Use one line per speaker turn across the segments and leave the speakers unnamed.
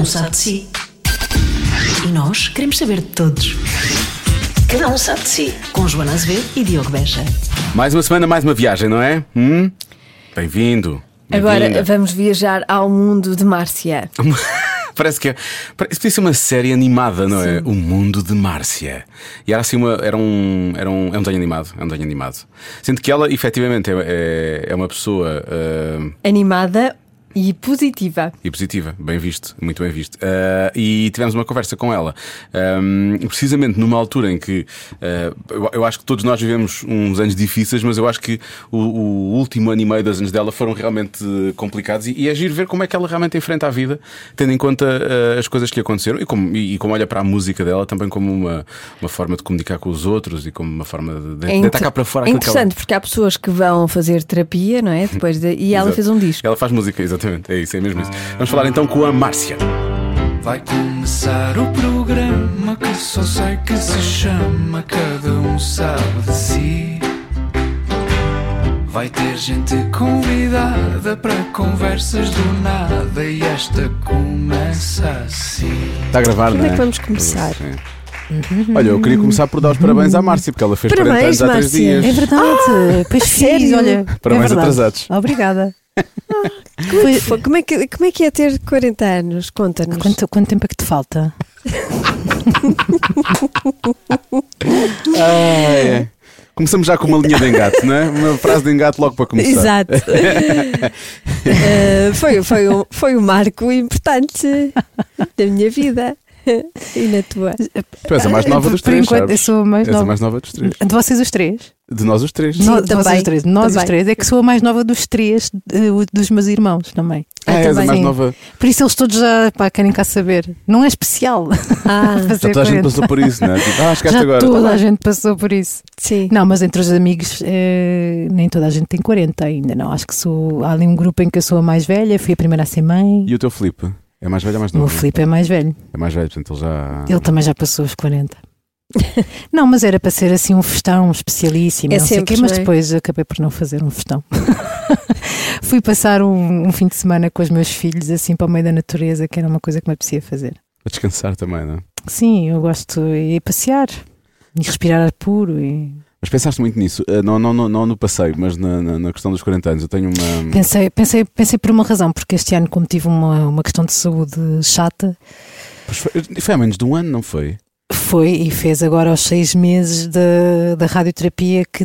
um sabe de si. E nós queremos saber de todos. Cada um sabe de si. Com Joana Azevedo e Diogo Beja.
Mais uma semana, mais uma viagem, não é? Hum? Bem-vindo.
Agora
bem-vinda.
vamos viajar ao mundo de Márcia.
Parece que é. Parece podia ser uma série animada, não é? O Mundo de Márcia. E era assim uma. Era um. Era um é um desenho animado. É um desenho animado. Sendo que ela, efetivamente, é, é, é uma pessoa. ah,
Animada e positiva.
E positiva, bem visto, muito bem visto. Ah, e tivemos uma conversa com ela, ahm, precisamente numa altura em que ah, eu, eu acho que todos nós vivemos uns anos difíceis, mas eu acho que o, o último ano e meio dos anos dela foram realmente complicados e, e é giro ver como é que ela realmente enfrenta a vida, tendo em conta ah, as coisas que lhe aconteceram e como, e, e como olha para a música dela também como uma, uma forma de comunicar com os outros e como uma forma de, de, de
inter-
atacar para fora
é
que ela-
interessante porque há pessoas que vão fazer terapia, não é? Depois de- e ela
Exato.
fez um disco.
Ela faz música, exatamente, é isso, é mesmo isso. Vamos falar então com a Márcia.
Vai começar o programa que só sei que se chama Cada um sabe de si. Vai ter gente convidada para conversas do nada e esta começa assim.
Está a gravar,
Como
não
é
é?
que vamos começar?
Sim. Olha, eu queria começar por dar os parabéns à Márcia, porque ela fez 40
Parabéns,
anos há 3
Márcia.
dias.
É verdade, pois fiz,
sério?
olha.
Parabéns
é verdade.
atrasados.
Obrigada.
Como é, que foi? Como, é que, como é que é ter 40 anos? Conta-nos.
Quanto, quanto tempo é que te falta?
Ah. Começamos já com uma linha de engate, não é? Uma frase de engate logo para começar.
Exato. Eh, foi, foi, um, foi um marco importante da minha vida e na tua.
Tu és a mais nova dos
por
três,
enquanto,
sabes?
eu sou a mais
És a
nova.
mais nova dos três.
De vocês os três?
De nós os três.
Sim,
Nós- de vocês os três. Nós
também.
os três. É que sou a mais nova dos três, o- dos meus irmãos também.
Ah, és a mais
Sim.
nova.
Por isso eles todos já pá, querem cá saber. Não é especial.
Ah,
fazer
Já toda a gente
40.
passou por isso, não é? Tipo, ah,
Já
agora.
toda
Tá
a gente passou por isso.
sim.
Não, mas entre os amigos, eh, nem toda a gente tem 40 ainda, não. Acho que sou. Há ali um grupo em que eu sou a mais velha, fui a primeira a ser mãe.
E o teu Filipe? É mais velho ou mais
O meu
novo?
Filipe é mais velho.
É mais velho, portanto ele já.
Ele também já passou os 40. não, mas era para ser assim um festão especialíssimo,
É
não sei o
sempre,
quê, mas
é?
depois acabei por não fazer um festão. Fui passar um, um fim de semana com os meus filhos, assim para o meio da natureza, que era uma coisa que me apetecia fazer.
Para descansar também, não é?
Sim, eu gosto de ir passear e respirar ar puro. E...
Mas pensaste muito nisso, Eh, não, não, não, não no passeio, mas na, na, na questão dos 40 anos. Eu tenho uma.
Pensei, pensei, pensei por uma razão, porque este ano, como tive uma, uma questão de saúde chata,
Pois Foi, foi há menos de um ano, não foi?
Foi e fez agora aos seis meses da, da radioterapia que,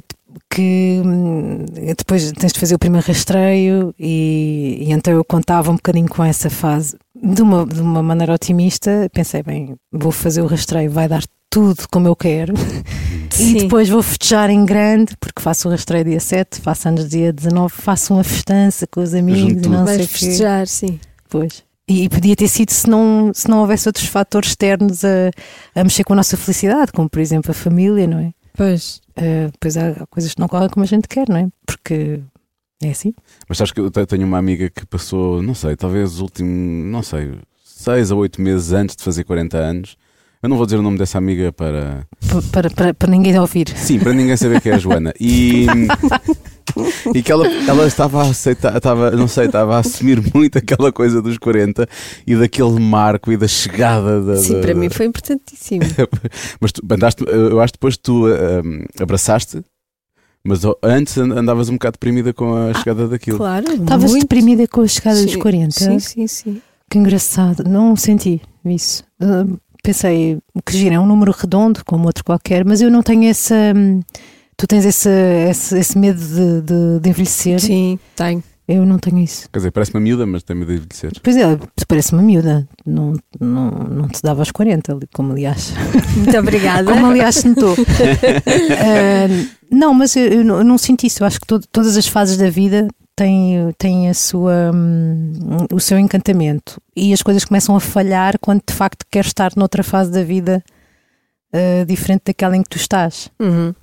que hum, depois tens de fazer o primeiro rastreio e, e então eu contava um bocadinho com essa fase de uma, de uma maneira otimista. Pensei, bem, vou fazer o rastreio, vai dar tudo como eu quero e
Sim.
depois vou festejar em grande, porque faço o rastreio dia 7, faço anos dia 19, faço uma festança com os amigos
Junto
e não sei
Vais
o quê.
festejar, sim.
Pois. E podia ter sido se não, se não houvesse outros fatores externos a, a mexer com a nossa felicidade, como por exemplo a família, não é?
Pois.
Uh, pois há coisas que não correm como a gente quer, não é? Porque é assim.
Mas sabes que eu te- tenho uma amiga que passou, não sei, talvez os últimos, não sei, seis a oito meses antes de fazer 40 anos. Eu não vou dizer o nome dessa amiga para.
Para, para, para ninguém ouvir.
Sim, para ninguém saber que é a Joana. E. E que ela, ela estava a aceitar, estava, não sei, estava a assumir muito aquela coisa dos 40 e daquele marco e da chegada da.
Sim,
da-
para mim foi importantíssimo.
Mas tu andaste, eu acho que depois tu hum, abraçaste, mas antes and- andavas um bocado deprimida com a chegada daquilo.
Claro.
Estavas deprimida com a chegada dos
Sim,
40.
Sim, sim, sim.
Que engraçado. Não senti isso. Uh, pensei que gira é um número redondo, como outro qualquer, mas eu não tenho essa. hum, Tu tens esse, esse, esse medo de, de, de envelhecer?
Sim, tenho.
Eu não tenho isso.
Quer dizer, parece-me miúda, mas tem medo de envelhecer.
Pois é, parece uma miúda. Não, não, não te dava aos 40, ali, como aliás.
Muito obrigada.
Como aliás se notou. Ah, não, mas eu, eu não, eu não sinto isso. Eu acho que to- todas as fases da vida têm, têm a sua, hum, o seu encantamento. E as coisas começam a falhar quando de facto queres estar noutra fase da vida ah, diferente daquela em que tu estás.
Uhum.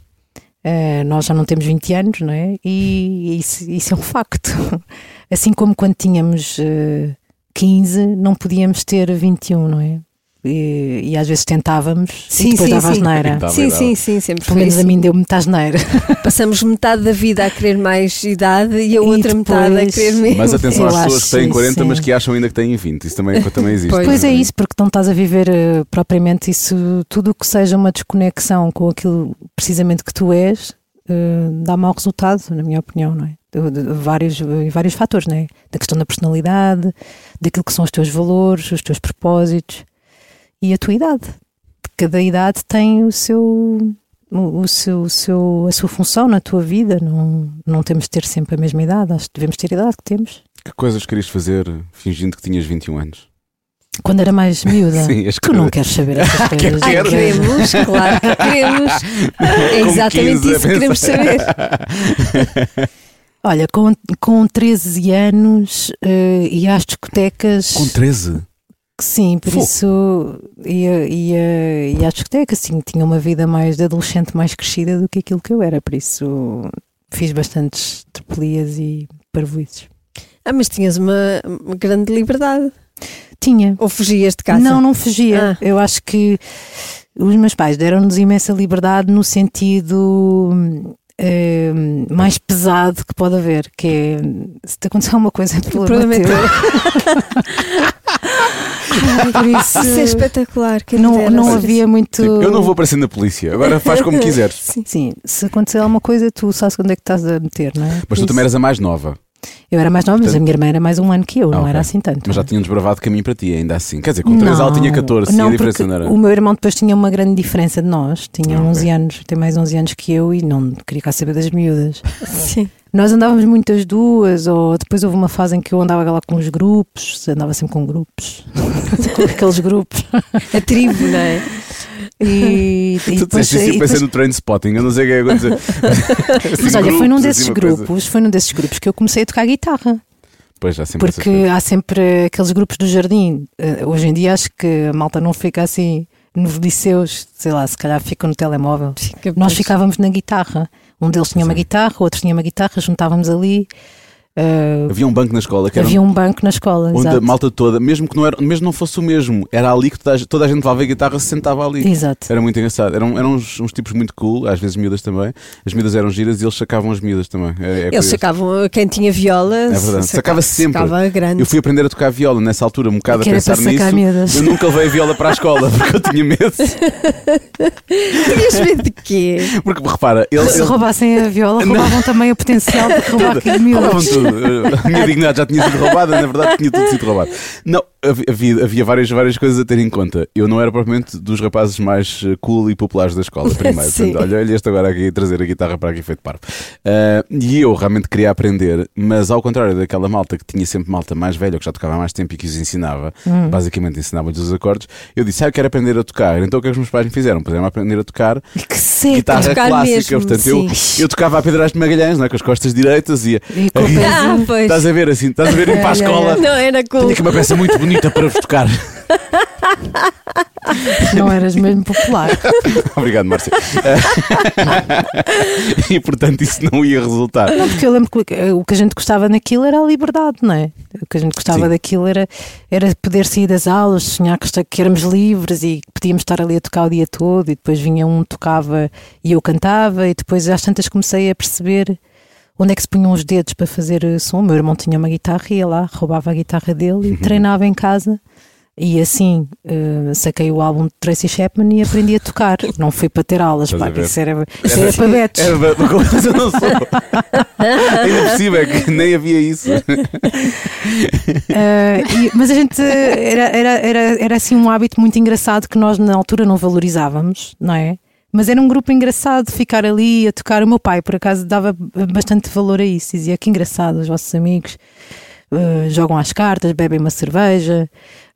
Uh, nós já não temos 20 anos, não é? E isso, isso é um facto. Assim como quando tínhamos uh, 15, não podíamos ter 21, não é? E, e às vezes tentávamos
Sim,
e depois
sim,
dava
sim.
asneira.
Sim, sim, sim, sempre
Pelo menos a mim deu-me muita asneira.
Passamos metade da vida a querer mais idade e a
E
outra metade a
depois-
querer menos.
Mas atenção às pessoas que têm
isso,
40, mas
sim.
que acham ainda que têm 20. Isso também, também existe.
Pois.
Pois é isso, porque não estás a viver eh, propriamente isso, tudo o que seja uma desconexão com aquilo precisamente que tu és, eh, dá mau resultado, na minha opinião, não é? De, de- de vários, eh, vários fatores, não é? Da questão da personalidade, daquilo que são os teus valores, os teus propósitos e a tua idade. Cada idade tem o seu. O seu, o seu, a sua função na tua vida, não, não temos de ter sempre a mesma idade, acho que devemos ter a idade que temos.
Que coisas querias fazer fingindo que tinhas 21 anos?
Quando era mais miúda,
Sim,
tu não queres saber essas coisas.
Ai,
Quero.
queremos, claro que queremos. É exatamente
15 a
isso que queremos
pensar.
saber.
Olha, com, com 13 anos eh, ia às discotecas.
Com 13?
Sim, por
Fogo.
isso ia, ia, ia às discotecas. Sim, tinha uma vida mais de adolescente mais crescida do que aquilo que eu era. Por isso fiz bastantes tropelias e parvoices.
Ah, mas tinhas uma, uma grande liberdade.
Tinha.
Ou fugias de casa?
Não, não fugia.
Ah.
Eu acho que os meus pais deram-nos imensa liberdade no sentido hum, eh, mais pesado que pode haver, que é se te acontecer alguma coisa é
O
problema
é
teu. Isso,
Isso é espetacular. quem
não, não havia muito.
Tipo, eu não vou aparecer na polícia, agora faz como quiseres.
Sim.
Sim, se acontecer alguma coisa, tu sabes onde é que estás a meter, não é?
Mas tu também eras a mais nova,
Eu era mais nova, mas
Portanto-
a minha irmã era mais um ano que eu,
Ah,
não
ok.
era assim tanto.
mas já tinha um desbravado caminho para ti, ainda assim. Quer dizer, com 13 ela tinha 14, sim,
não,
a diferença não era.
O meu irmão depois tinha uma grande diferença de nós, tinha
Ah, ok.
11 anos, tem mais 11 anos que eu e não queria cá saber das miúdas.
Sim.
Nós andávamos muito as duas, ou depois houve uma fase em que eu andava lá com os grupos, andava sempre com grupos, com aqueles grupos.
A tribo, não é?
E, e
Tu
depois,
disseste isso
e
e
depois-
pensei no train spotting, eu não sei o que é que eu dizer.
mas olha, foi num desses grupos, foi num desses grupos que eu comecei a tocar guitarra.
Pois já sempre essas
Porque há sempre aqueles grupos do jardim. Eh, Hoje em dia acho que a malta não fica assim nos liceus, sei lá, se calhar ficam no telemóvel.
Fica
Nós ficávamos na guitarra. Um deles tinha uma
Sim.
guitarra, o outro tinha uma guitarra, juntávamos ali. Eh,
Havia um banco na escola que era
havia um banco na escola.
onde a
exato.
malta toda, mesmo que não, era, mesmo não fosse o mesmo, era ali que toda a, toda a gente levava a guitarra se sentava ali.
Exato.
Era muito engraçado. Eram, eram uns, uns tipos muito cool, às vezes miúdas também. As miúdas eram giras e eles sacavam as miúdas também. É, é
Eles
curioso.
sacavam, quem tinha viola,
É verdade. Sacava sempre.
Sacava grande.
Eu fui aprender a tocar viola nessa altura, um bocado a pensar nisso.
miúdas.
Eu nunca levei a viola para a escola porque eu tinha medo.
Tinhas medo de quê?
Porque repara, ele,
Se
ele-
roubassem a viola, roubavam também o potencial de roubar
Roubavam
miúdos.
Tudo. A minha dignidade já tinha sido roubada, na verdade tinha tudo sido roubado. Não, havia- havia, várias, várias coisas a ter em conta. Eu não era propriamente dos rapazes mais eh, cool e populares da escola, primeiro. Portanto, olha, olha este agora aqui a trazer a guitarra para aqui feito parvo. Ah, e eu realmente queria aprender, mas ao contrário daquela malta que tinha sempre malta mais velha, que já tocava há mais tempo e que os ensinava,
Hum.
basicamente ensinava-lhes os acordes, eu disse, ah, eu quero aprender a tocar. Então o que é que os meus pais me fizeram? Puseram-me a aprender a tocar
Que seca.
guitarra
tocar
clássica.
mesmo,
Portanto, eu,
sim.
eu tocava a Pedras de Magalhães, não é? com as costas direitas e
E com
Ah, pois.
Estás a ver assim, estás a ver ir para a escola.
Não, era cool.
Tenho aqui uma peça muito bonita para vos tocar.
Não eras mesmo popular.
Obrigado, Márcia. e portanto isso não ia resultar.
Não, porque eu lembro que o que a gente gostava naquilo era a liberdade, não é? O que a gente gostava
Sim.
daquilo era, era poder sair das aulas, sonhar que, que éramos livres e que podíamos estar ali a tocar o dia todo e depois vinha um, tocava e eu cantava e depois às tantas comecei a perceber onde é que se punham os dedos para fazer eh, som. O meu irmão tinha uma guitarra e ia lá, roubava a guitarra dele e treinava em casa. E assim eh, saquei o álbum de Tracy Chapman e aprendi a tocar. Não fui para ter aulas,
Estás
pá, isso era, isso era para betos.
Era, mas eu não sou. Ainda cima é que nem havia isso.
Ah, e- mas a gente era, era, era, era assim um hábito muito engraçado que nós na altura não valorizávamos, não é? Mas era um grupo engraçado ficar ali a tocar. O meu pai, por acaso, dava bastante valor a isso. Dizia que engraçado, os vossos amigos ah, jogam às cartas, bebem uma cerveja.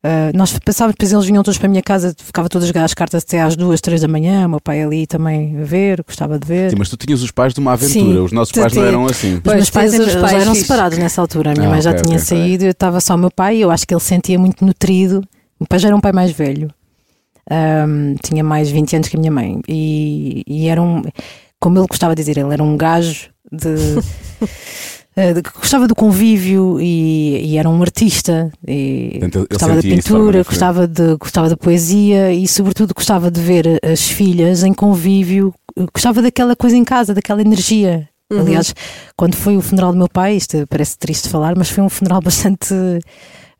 Ah, nós passávamos, depois eles vinham todos para a minha casa, ficava todos a jogar as cartas até às duas, três da manhã. O meu pai ali também a ver, gostava de ver.
Sim, mas tu tinhas os pais de uma aventura.
Sim,
os nossos pais não eram assim.
Os
Pois,
meus pais,
os
eles
pais
já eram separados nessa altura. A minha
Ah,
mãe já
ok,
tinha
ok.
saído, eu estava só o meu pai e eu acho que ele sentia muito nutrido. O meu pai já era um pai mais velho, Ahm, tinha mais 20 anos que a minha mãe. E, e era um, como ele gostava de dizer, ele era um gajo de. eh, de- gostava do convívio e, e era um artista e
ele
gostava da pintura, gostava, de, gostava da poesia e sobretudo gostava de ver as filhas em convívio, gostava daquela coisa em casa, daquela energia.
Uhum.
Aliás, quando foi o funeral do meu pai, isto parece triste falar, mas foi um funeral bastante.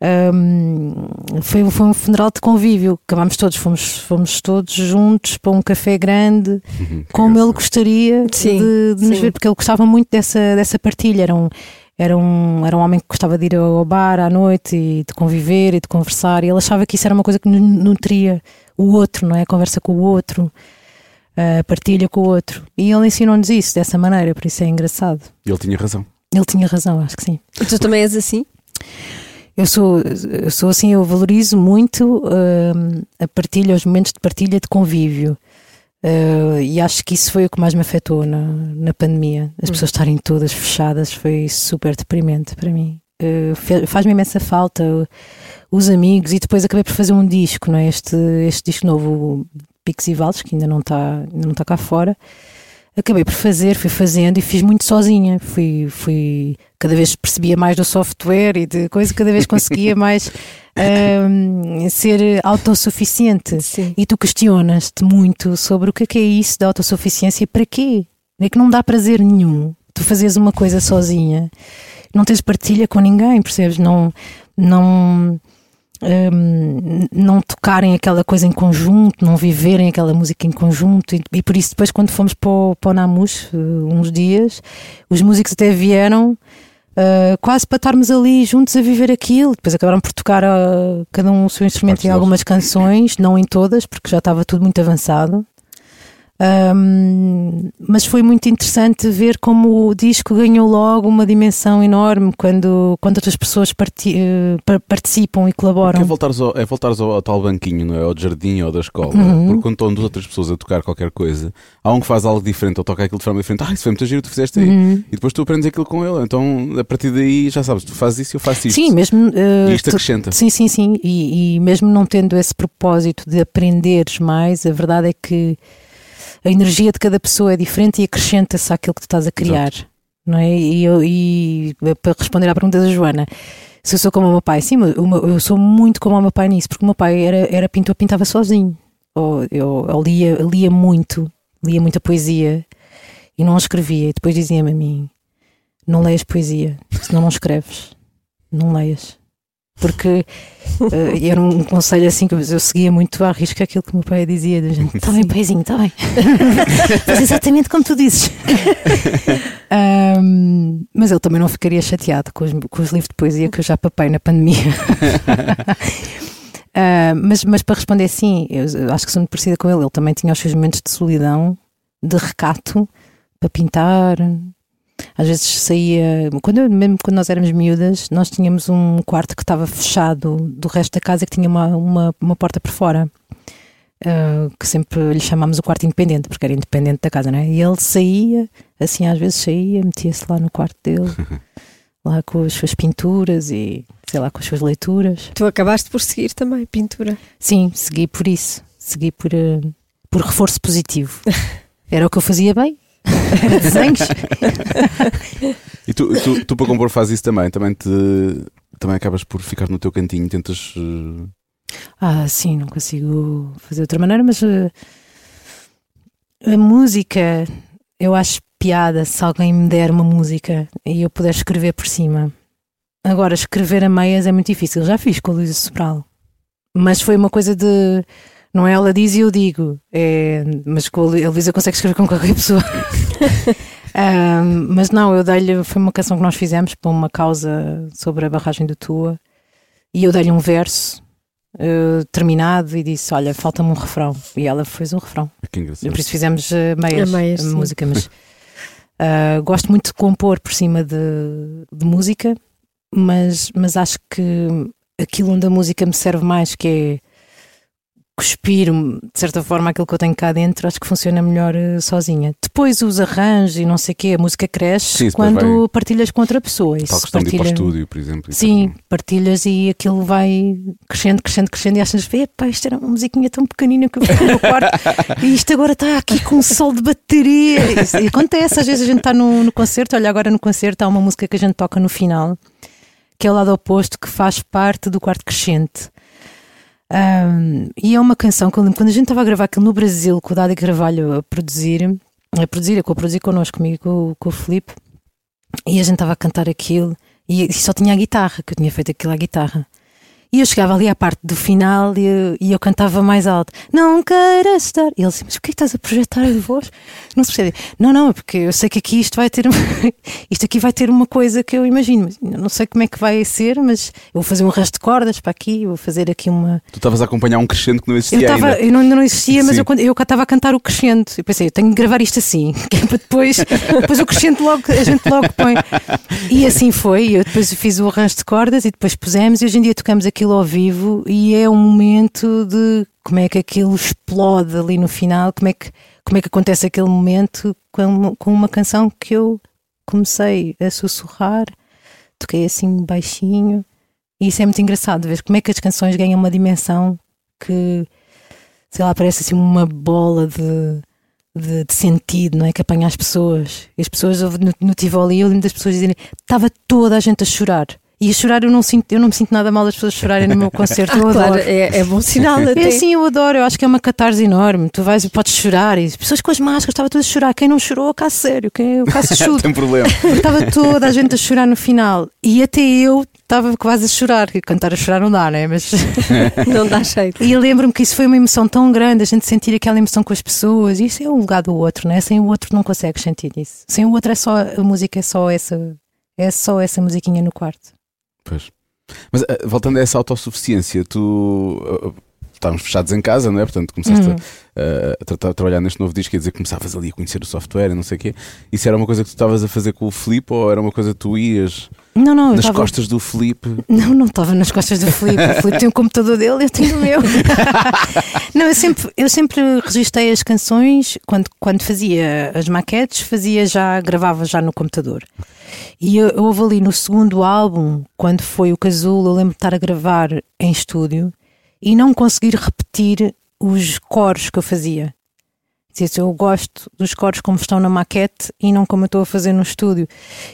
Hum, foi, um- foi um funeral de convívio. Acabámos todos, fomos, fomos todos juntos para um café grande, como ele gostaria
Sim,
de, de nos ver, porque ele gostava muito dessa, dessa partilha. Era um, era, um, era um homem que gostava de ir ao bar à noite e de conviver e de conversar, e ele achava que isso era uma coisa que nu- nutria o outro, não é? A conversa com o outro, a partilha com o outro. E ele ensinou-nos isso dessa maneira, por isso é engraçado.
Ele tinha razão.
Ele tinha razão, acho que sim.
E tu também és assim?
Eu sou, eu sou assim, eu valorizo muito hum, a partilha, os momentos de partilha de convívio. Uh, e acho que isso foi o que mais me afetou na, na pandemia. As pessoas estarem todas fechadas foi super deprimente para mim. Uh, Faz-me imensa falta uh, os amigos e depois acabei por fazer um disco, não é? este, este disco novo, Picos e Vales, que ainda não está ainda não está cá fora. Acabei por fazer, fui fazendo e fiz muito sozinha. Fui, fui cada vez percebia mais do software e de coisa, cada vez conseguia mais hum, ser autossuficiente.
Sim.
E tu questionas-te muito sobre o que é, que é isso da autossuficiência e para quê? É que não dá prazer nenhum tu fazes uma coisa sozinha, não tens partilha com ninguém, percebes? Não, não, hum, não tocarem aquela coisa em conjunto, não viverem aquela música em conjunto. E, e por isso, depois, quando fomos para o, para o Namus, eh, uns dias, os músicos até vieram. Uh, quase para estarmos ali juntos a viver aquilo. Depois acabaram por tocar uh, cada um o seu instrumento
Partes
em algumas canções, não em todas, porque já estava tudo muito avançado. Um, mas foi muito interessante ver como o disco ganhou logo uma dimensão enorme quando, quando outras pessoas parti- pa- participam e colaboram.
É voltares, ao, é voltares ao, ao tal banquinho, não é? Ao jardim ou da escola.
Uhum.
Porque quando estão duas outras pessoas a tocar qualquer coisa, há um que faz algo diferente ou toca aquilo de forma diferente. Ah, isso foi muito giro, tu fizeste aí.
Uhum.
E depois tu aprendes aquilo com ele. Então, a partir daí, já sabes, tu fazes isso e eu faço isto.
Sim, mesmo. eh,
E isto
tu-
acrescenta.
Sim, sim, sim. E, e mesmo não tendo esse propósito de aprenderes mais, a verdade é que a energia de cada pessoa é diferente e acrescenta-se àquilo que tu estás a criar. Não é? E, eu, e para responder à pergunta da Joana, se eu sou como o meu pai, sim, eu sou muito como o meu pai nisso, porque o meu pai era, era pintor, pintava sozinho. Ou eu, eu lia, lia muito, lia muita poesia e não escrevia. E depois dizia-me a mim: não leias poesia, senão não escreves. Não leias. Porque eh, era um conselho assim que eu eu seguia muito à risca aquilo que o meu pai dizia: da gente, está bem, paizinho, está bem. Faz exatamente como tu dizes. Ahm, mas ele também não ficaria chateado com os, com os livros de poesia que eu já papei na pandemia. Ah, mas, mas para responder sim, eu, eu acho que sou muito parecida com ele. Ele também tinha os seus momentos de solidão, de recato, para pintar. Às vezes saía, quando, eu- mesmo quando nós éramos miúdas, nós tínhamos um quarto que estava fechado do resto da casa que tinha uma, uma, uma porta por fora. ah, que sempre lhe chamámos o quarto independente, porque era independente da casa, não é? E ele saía, assim às vezes saía, metia-se lá no quarto dele, lá com as suas pinturas e sei lá, com as suas leituras.
Tu acabaste por seguir também pintura.
Sim, segui por isso. Segui por, eh, por reforço positivo. Era o que eu fazia bem. Era desenhos.
E tu, tu, tu, para compor fazes isso também. Também, te, também acabas por ficar no teu cantinho, tentas. eh,
Ah, sim, não consigo fazer de outra maneira, mas eh, a música, eu acho piada se alguém me der uma música e eu puder escrever por cima. Agora, escrever a meias é muito difícil. Já fiz com a Luísa Sobral, mas foi uma coisa de. Não é ela diz e eu digo, é, mas com a Lu- a Luísa consegue escrever com qualquer pessoa. Ah, mas não, eu dei-lhe. Foi uma canção que nós fizemos para uma causa sobre a barragem do Tua e eu dei-lhe um verso eh, terminado e disse: Olha, falta-me um refrão. E ela fez um refrão.
Que engraçado.
Por isso fizemos eh, meias,
A meias,
a
sim.
música. Mas ah, gosto muito de compor por cima de, de música, mas, mas acho que aquilo onde a música me serve mais, que é cuspir, de certa forma, aquilo que eu tenho cá dentro, acho que funciona melhor eh, sozinha. Depois os arranjos e não sei o quê, a música cresce
Sim,
quando
vai-
partilhas com outra pessoa.
Tal questão de ir para o
partilha-
estúdio, por exemplo.
Sim, partilhas e aquilo vai crescendo, crescendo, crescendo e achas, epá, isto era uma musiquinha tão pequenina que eu fiz no meu quarto e isto agora está aqui com um sol de bateria. Isso, e acontece, às vezes a gente está no, no concerto, olha, agora no concerto há uma música que a gente toca no final, que é o lado oposto, que faz parte do quarto crescente. E é uma canção que eu lembro quando a gente estava a gravar aquilo no Brasil, com o Dadi Carvalho a produzir, a produzir, a co-produzir connosco, comigo, com, com o Filipe, e a gente estava a cantar aquilo e, e só tinha a guitarra, que eu tinha feito aquilo à guitarra. E eu chegava ali à parte do final e eu, e eu cantava mais alto: Não queiras estar. E ele disse: Mas por que estás a projetar a voz? Não se percebe. Não, não, é porque eu sei que aqui isto vai ter. isto aqui vai ter uma coisa que eu imagino. Mas ainda não sei como é que vai ser, mas eu vou fazer um resto de cordas para aqui, vou fazer aqui uma.
Tu estavas a acompanhar um crescendo que não
Eu,
existia
tava,
ainda.
eu não, ainda não existia, mas
Sim.
eu, eu estava a cantar o crescendo. E pensei, eu tenho que gravar isto assim, que é para depois, depois o crescendo logo, a gente logo põe. E assim foi. Eu depois fiz o arranjo de cordas e depois pusemos, e hoje em dia tocamos aquilo ao vivo e é um momento de como é que aquilo explode ali no final, como é que, como é que acontece aquele momento com, com uma canção que eu comecei a sussurrar, toquei assim baixinho. E isso é muito engraçado, ver como é que as canções ganham uma dimensão que, sei lá, parece assim uma bola de, de, de sentido, não é? Que apanha as pessoas. E as pessoas no, no Tivoli, eu lembro das pessoas dizerem, estava toda a gente a chorar. E a chorar eu não, sinto, eu não me sinto nada mal das pessoas chorarem no meu concerto. Eu
Ah, claro,
adoro.
é, é bom sinal até.
É assim, eu adoro, eu acho que é uma catarse enorme. Tu vais e podes chorar, e as pessoas com as máscaras estavam todas a chorar. Quem não chorou, caso sério, quem caso chudo.
Tem problema.
Estava toda a gente a chorar no final. E até eu estava quase a chorar. que Cantar a chorar não dá, né? Mas.
Não dá jeito.
E eu lembro-me que isso foi uma emoção tão grande, a gente sentir aquela emoção com as pessoas. Isso é o lugar do outro, né? Sem o outro não consegues sentir isso. Sem o outro é só. A música é só essa. É só essa musiquinha no quarto.
Pois. Mas eh, voltando a essa autossuficiência, tu. Estávamos fechados em casa, não é? Portanto, começaste
Uhum.
a, a a trabalhar neste novo disco, quer dizer, começavas ali a conhecer o software e não sei o quê. Isso era uma coisa que tu estavas a fazer com o Filipe ou era uma coisa que tu ias
Não, não,
nas
estava.
costas do Filipe?
Não, não estava nas costas do Filipe. O Filipe tem o computador dele, eu tenho o meu. não, eu sempre, eu sempre registrei as canções quando, quando fazia as maquetes, fazia já, gravava já no computador. E eu, eu houve ali no segundo álbum, quando foi o Casulo, eu lembro de estar a gravar em estúdio e não conseguir repetir os coros que eu fazia. Dizia, eu gosto dos coros como estão na maquete e não como eu estou a fazer no estúdio.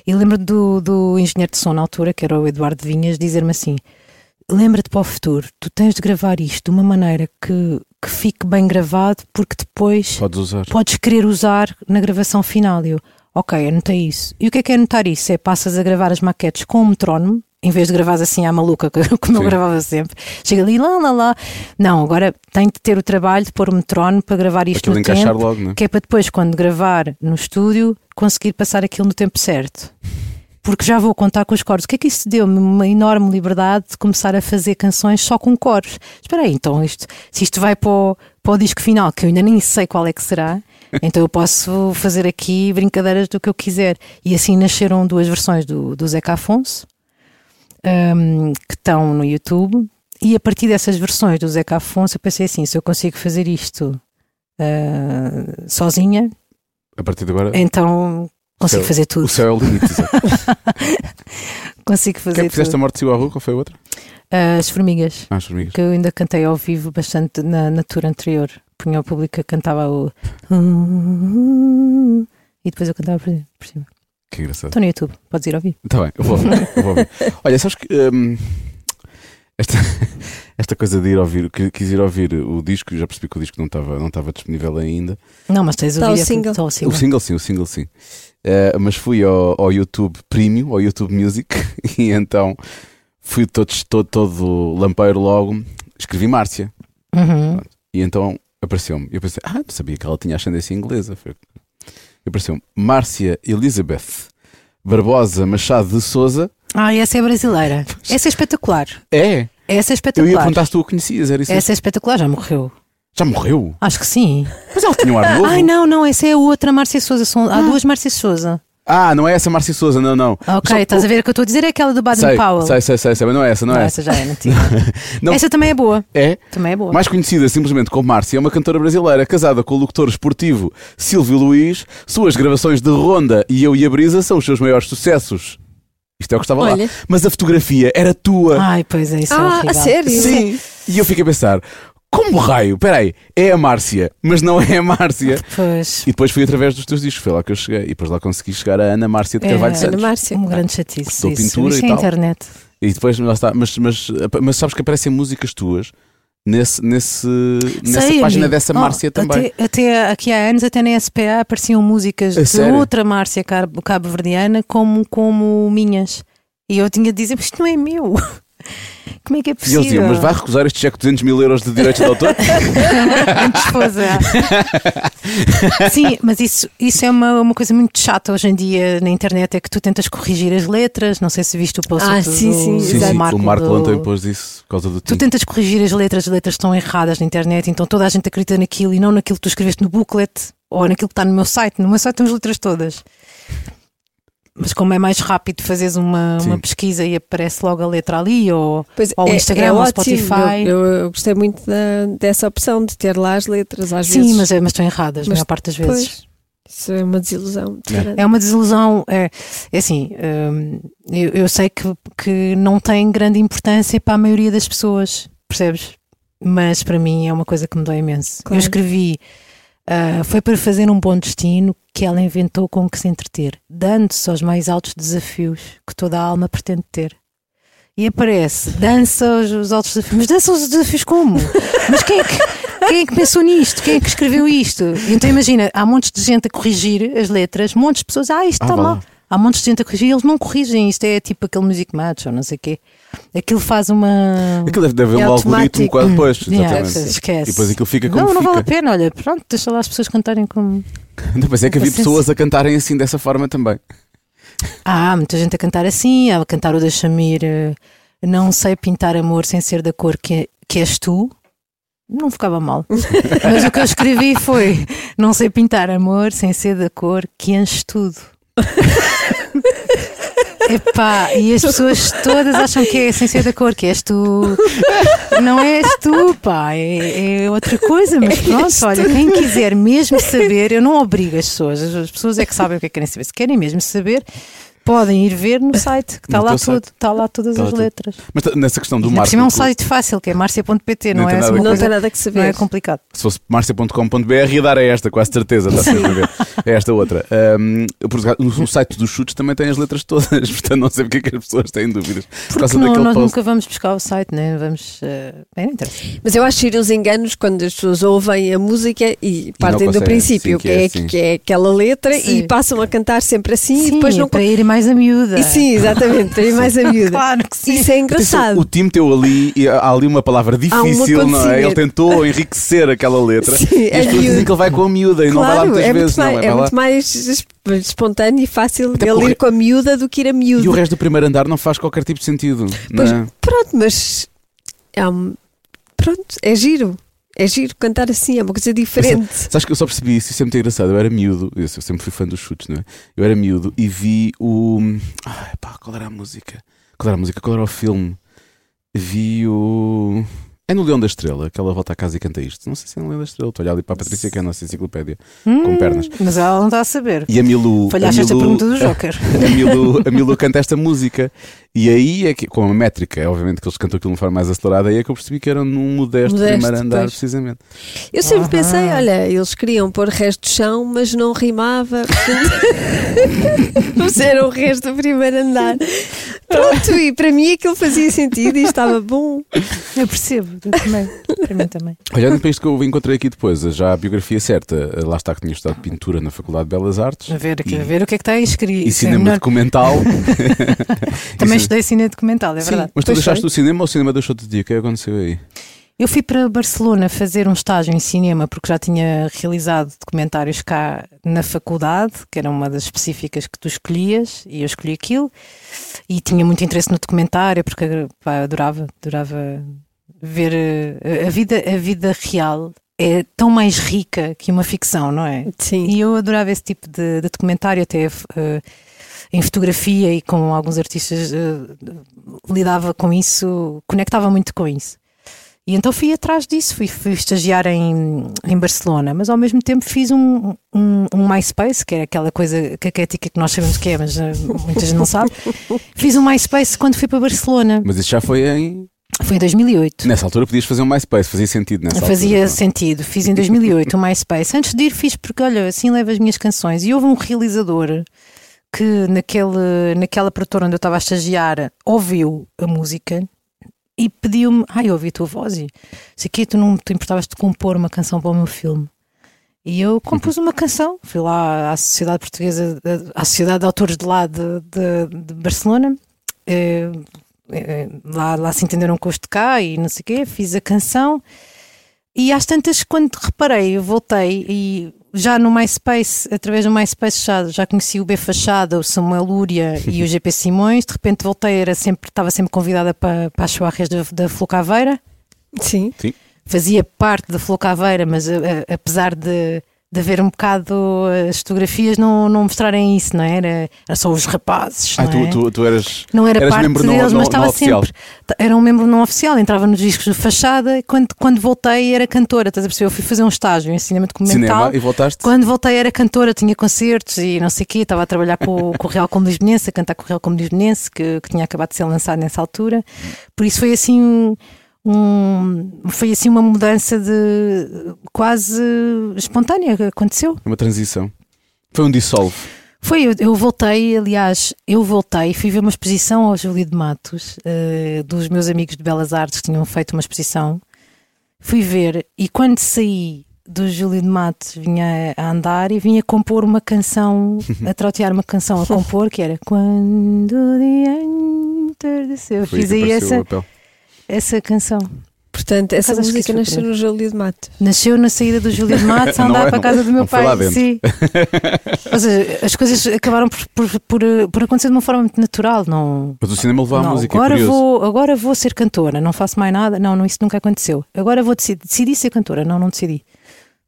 E lembro do, do engenheiro de som na altura, que era o Eduardo Vinhas, dizer-me assim: lembra-te para o futuro, tu tens de gravar isto de uma maneira que, que fique bem gravado, porque depois
Podes usar.
podes querer usar na gravação final. E eu, ok, anotei isso. E o que é que é anotar isso? É passas a gravar as maquetes com o metrónomo, em vez de gravares assim à maluca, como eu
Sim.
gravava sempre. Chega ali, lá, lá, lá. Não, agora tenho de ter o trabalho de pôr o metrónomo para gravar isto
Aquilo
no
encaixar
tempo,
logo, não é?
que é para depois, quando gravar no estúdio, conseguir passar aquilo no tempo certo. Porque já vou contar com os coros. O que é que isso deu-me? Uma enorme liberdade de começar a fazer canções só com coros. Espera aí, então, isto, se isto vai para o, para o disco final, que eu ainda nem sei qual é que será, então eu posso fazer aqui brincadeiras do que eu quiser. E assim nasceram duas versões do, do Zeca Afonso, hum, que estão no YouTube. E a partir dessas versões do Zeca Afonso, eu pensei assim: se eu consigo fazer isto ah, sozinha,
A partir de agora,
então consigo
céu-
fazer tudo.
o céu é o limite.
Consigo
O que é
fazer
que fizeste a
tudo.
morte de rua? Qual foi a outra?
As formigas,
Ah, as formigas.
que eu ainda cantei ao vivo bastante na, na tour anterior. Punha o público cantava o. E depois eu cantava por cima.
Que engraçado.
Estou no YouTube, podes ir ouvir.
Está bem, eu vou ouvir. eu vou ouvir. Olha, sabes que hum, esta, esta coisa de ir ouvir, quis ir ouvir o disco, já percebi que o disco não estava não estava disponível ainda.
Não, mas tens ouvir
o single.
Está o
O
single.
single sim, o single sim. Eh, mas fui ao, ao YouTube Premium, ao YouTube Music, e então fui todo, todo, todo lampeiro logo, escrevi Márcia.
Uhum.
E então apareceu-me. Eu pensei, ah, não sabia que ela tinha ascendência inglesa. Foi... Apareceu-me Márcia Elizabeth Barbosa Machado de Souza.
Ah, essa é brasileira. Essa é espetacular.
É!
Essa é
Eu ia
espetacular.
perguntar se tu a conhecias, era isso?
Essa é espetacular, já morreu.
Já morreu?
Acho que sim.
Mas ela tinha um ar novo.
Ai, não, não, essa é a outra Márcia Souza. São, há duas Márcia Souza.
Ah, não é essa Márcia Souza, não, não.
Ok,
Só-
estás a ver o que eu estou a dizer? É aquela do Baden
Sei,
Powell.
sei, sei, sei, sei, mas não é essa, não,
Não,
é
essa
essa.
já é antiga.
Não.
Essa também é boa.
É?
Também é boa.
Mais conhecida simplesmente como Márcia, é uma cantora brasileira casada com o locutor esportivo Silvio Luiz. Suas gravações de Ronda e Eu e a Brisa são os seus maiores sucessos. Isto é o que estava
Olha.
lá. Mas a fotografia era tua.
Ai, pois é, isso é
Ah,
horrível.
a sério?
Sim. E eu fiquei a pensar: como raio? Peraí, é a Márcia, mas não é a Márcia.
Pois.
E depois foi através dos teus discos, foi lá que eu cheguei. E depois lá consegui chegar a Ana Márcia de
É,
Carvalho
Ana
Santos.
Márcia.
Um grande chatice. Isso.
pintura
isso
e
é
tal.
internet.
E depois lá está. Mas, mas, mas sabes que aparecem músicas tuas nesse, nesse, nessa
Sei,
página
amigo.
dessa
Oh,
Márcia também.
Até, até aqui há anos, até na SPA, apareciam músicas
A
de
sério?
outra Márcia cabo- cabo-verdiana como, como minhas. E eu tinha de dizer, mas isto não é meu. Como é que é
E
possível?
eles diziam, mas vai recusar este cheque de 200 mil euros de direitos de autor?
Esposa. Sim, mas isso, isso é uma, uma coisa muito chata hoje em dia na internet, é que tu tentas corrigir as letras, não sei se viste o post
Ah,
do,
sim, sim,
do
sim, sim.
Marco
O Marco
do-
ontem pôs isso por causa do
Tu tentas corrigir as letras, as letras estão erradas na internet, então toda a gente acredita naquilo e não naquilo que tu escreveste no booklet ou naquilo que está no meu site. No meu site estão as letras todas. Mas como é mais rápido fazeres uma,
Sim.
uma pesquisa e aparece logo a letra ali, ou,
Pois
ou o
é-
Instagram,
é
ou. Spotify.
Eu, eu gostei muito da- dessa opção de ter lá as letras às
Sim,
vezes.
mas, é- mas estão erradas, a
Mas
maior parte das vezes.
Pois, isso é uma desilusão.
É.
É uma desilusão. É, é assim, hum, eu, eu sei que, que não tem grande importância para a maioria das pessoas, percebes? Mas para mim é uma coisa que me dói imenso.
Claro.
Eu escrevi, ah, foi para fazer um bom destino que ela inventou com que se entreter, dando-se aos mais altos desafios que toda a alma pretende ter. E aparece, dança os, os altos desafios. Mas dança os desafios como? Mas quem é que. Quem é que pensou nisto? Quem é que escreveu isto? Então imagina, há montes de gente a corrigir as letras, montes de pessoas, ah, isto
Ah,
está
lá.
mal. Há montes de gente a corrigir, eles não corrigem, isto é tipo aquele music match ou não sei o quê. Aquilo faz uma.
Aquilo deve, deve haver
É
um
automático.
algoritmo quase depois.
Yeah,
Exatamente.
esquece.
E depois aquilo fica como
não, não
fica.
vale a pena, olha, pronto, deixa lá as pessoas cantarem como.
Mas é que havia
Paciência.
pessoas a cantarem assim dessa forma também.
Ah, muita gente a cantar assim, a cantar o da Shamir, eh, não sei pintar amor sem ser da cor que, que és tu. Não ficava mal. Mas o que eu escrevi foi: não sei pintar amor sem ser da cor que enche tudo. Epá, e as pessoas todas acham que é sem ser da cor, que és tu. Não és tu, pá, é, é outra coisa, mas pronto, olha, quem quiser mesmo saber, eu não obrigo as pessoas, as as pessoas é que sabem o que é que querem saber. Se querem mesmo saber, podem ir ver no site, que está lá tudo, está lá todas
Está lá
as
tudo.
letras.
Mas nessa questão do
por cima é um site fácil, que é marcia.pt,
Não
não, é
nada a
Não
coisa,
tem nada que saber.
não é complicado.
Se fosse marcia.com.br ia dar a esta, quase certeza, está sempre a ver. É esta outra. Por acaso, no site dos chutes também tem as letras todas, portanto não sei porque é que as pessoas têm dúvidas. Por
Porque
causa
não, nós
post.
nunca vamos buscar o site, né? vamos. eh, bem, não interessa.
Mas eu acho que os enganos quando as pessoas ouvem a música e partem do
conseguem,
princípio,
sim,
que,
que é
é,
assim.
que é aquela letra
Sim.
e passam a cantar sempre assim e
Sim,
depois não.
para ir mais a miúda.
E sim, exatamente, para ir mais a miúda.
Claro que sim.
Isso é engraçado.
o Tim teu ali, e há ali uma palavra difícil, não
pontezinha.
é? Ele tentou enriquecer aquela letra.
Sim,
e
é
as pessoas
miúdo.
dizem que ele vai com a miúda e não vai lá
Claro,
muitas
é,
vezes,
mais,
não
é
lá.
muito mais es- espontâneo e fácil
Até
ele
porque-
ir com a miúda do que ir a miúda.
E o resto do primeiro andar não faz qualquer tipo de sentido.
Pois,
não é?
Pronto, mas é um- pronto, é giro. É giro cantar assim, é uma coisa diferente.
Sabes que eu só percebi isso, isso é muito engraçado. Eu era miúdo, eu sempre fui fã dos chutes, não é? Eu era miúdo e vi o. Ai pá, qual era a música? Qual era a música? Qual era o filme? Vi o. É no Leão da Estrela, que ela volta a casa e canta isto. Não sei se é no Leão da Estrela. Estou a olhar ali para a Patrícia, que é a nossa enciclopédia, com pernas.
Hum, Mas ela não está a saber.
E a Milu.
Falhaste
a
esta
Milu-
pergunta do Joker.
A Milu, a Milu canta esta música e aí é que, com a métrica, é obviamente que eles cantam aquilo de uma forma mais acelerada, aí é que eu percebi que era num modesto,
Modesto,
primeiro andar,
pois.
precisamente.
Eu sempre
Aham.
pensei, olha, eles queriam pôr resto de chão, mas não rimava. Puseram o resto do primeiro andar. Pronto, e para mim aquilo fazia sentido e estava bom.
Eu percebo, eu também. Para mim também.
Olhando para isto que eu encontrei aqui depois, já a biografia certa, lá está que tinha estudado pintura na Faculdade de Belas Artes
A ver, aqui,
E-
a ver o que é que está aí escrito.
e
é
cinema
melhor.
documental.
Também estudei cinema documental, é
Sim,
verdade.
mas tu
Pois
deixaste
foi.
o cinema ou o cinema deixou-te de dia? O que é que aconteceu aí?
Eu fui para Barcelona fazer um estágio em cinema porque já tinha realizado documentários cá na faculdade, que era uma das específicas que tu escolhias, e eu escolhi aquilo. E tinha muito interesse no documentário porque pá, adorava, adorava ver eh, a vida, a vida real. é tão mais rica que uma ficção, não é?
Sim.
E eu adorava esse tipo de, de documentário, até eh, em fotografia e com alguns artistas eh, lidava com isso, conectava muito com isso. E então fui atrás disso, fui, fui estagiar em, em Barcelona, mas ao mesmo tempo fiz um, um, um MySpace, que é aquela coisa caquética que nós sabemos que é, mas eh, muita gente não sabe. Fiz um MySpace quando fui para Barcelona.
Mas isso já foi em.
Foi em 2008.
Nessa altura podias fazer um MySpace, fazia sentido nessa
Fazia
altura.
sentido. Fiz em 2008 o MySpace. Antes de ir, fiz porque, olha, assim levo as minhas canções. E houve um realizador que, naquele, naquela produtora onde eu estava a estagiar, ouviu a música e pediu-me: Ai, eu ouvi a tua voz e sei que tu não te importavas de compor uma canção para o meu filme. E eu compus uma canção. Fui lá à Sociedade Portuguesa, à Sociedade de Autores de lá de, de, de Barcelona. Eh, eh, lá, lá se entenderam com os de cá e não sei o quê. Fiz a canção. E às tantas, quando reparei, eu voltei e já no MySpace, através do MySpace já, já conheci o B Fachada, o Samuel Lúria e o GP Simões. De repente voltei, era sempre, estava sempre convidada para, para as chuarras da, da Flor Caveira.
Sim.
Fazia parte da Flor Caveira, mas a- a- apesar de, de haver um bocado as fotografias não, não mostrarem isso, não é? Era, era só os rapazes.
Ah,
não
tu,
é?
tu, tu eras.
Não era
eras
parte
membro
deles,
não,
mas estava sempre. Era um membro não oficial, entrava nos discos de fachada e quando, quando voltei era cantora. Estás a perceber? Eu fui fazer um estágio em cinema documental.
Cinema e voltaste.
Quando voltei era cantora, tinha concertos e não sei o quê, estava a trabalhar com, com o Real Como Lisbonense, a cantar com o Real Como Lisbonense, que, que tinha acabado de ser lançado nessa altura. Por isso foi assim um, foi assim uma mudança de quase espontânea que aconteceu.
Uma transição. Foi um dissolve.
Foi, eu, eu voltei, aliás, eu voltei, fui ver uma exposição ao Júlio de Matos, eh, dos meus amigos de Belas Artes que tinham feito uma exposição. Fui ver e quando saí do Júlio de Matos vinha a andar e vinha compor uma canção, a trotear uma canção a compor que era Quando o dia entardeceu. Fiz aí essa,
papel.
Essa canção.
Portanto, essa música nasceu no Júlio de Matos.
Nasceu na saída do Júlio de Matos a andar
é-
para a casa do meu pai. Sim. Ou seja, as coisas acabaram por, por, por, por acontecer de uma forma muito natural. Não,
Mas o cinema levou a música, é
agora,
curioso.
vou, agora vou ser cantora, não faço mais nada. Não, não, isso nunca aconteceu. Agora vou decidir, decidi ser cantora. Não, não decidi.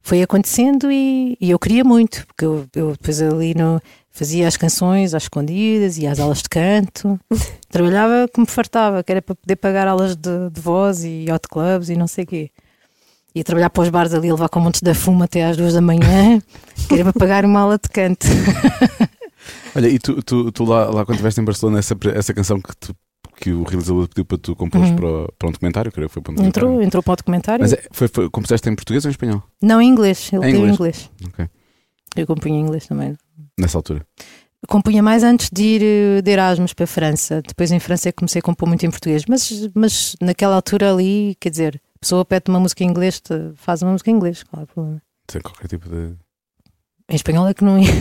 Foi acontecendo e, e eu queria muito, porque eu, eu depois ali no, fazia as canções às escondidas e às aulas de canto. Trabalhava como me fartava, que era para poder pagar aulas de, de voz e hot clubs e não sei o quê. Ia trabalhar para os bares ali, levar com montes da fuma até às duas da manhã, que era para pagar uma aula de canto.
Olha, e tu, tu, tu lá, lá quando estiveste em Barcelona, essa, essa canção que, tu- que o realizador pediu para tu compor
Uhum.
para, para um documentário, creio que foi para um documentário.
Entrou, entrou para o documentário.
Mas é, foi, foi, compuseste em português ou em espanhol?
Não, em inglês. Ele
Em
deu em
inglês.
inglês.
Ok.
Eu compunha inglês também.
Nessa altura.
Compunha mais antes de ir eh, de Erasmus para a França. Depois em França é comecei a compor muito em português. Mas, mas naquela altura ali, quer dizer, a pessoa pede uma música em inglês, faz uma música em inglês, qual é o problema?
Sem qualquer tipo de.
Em espanhol é que não ia.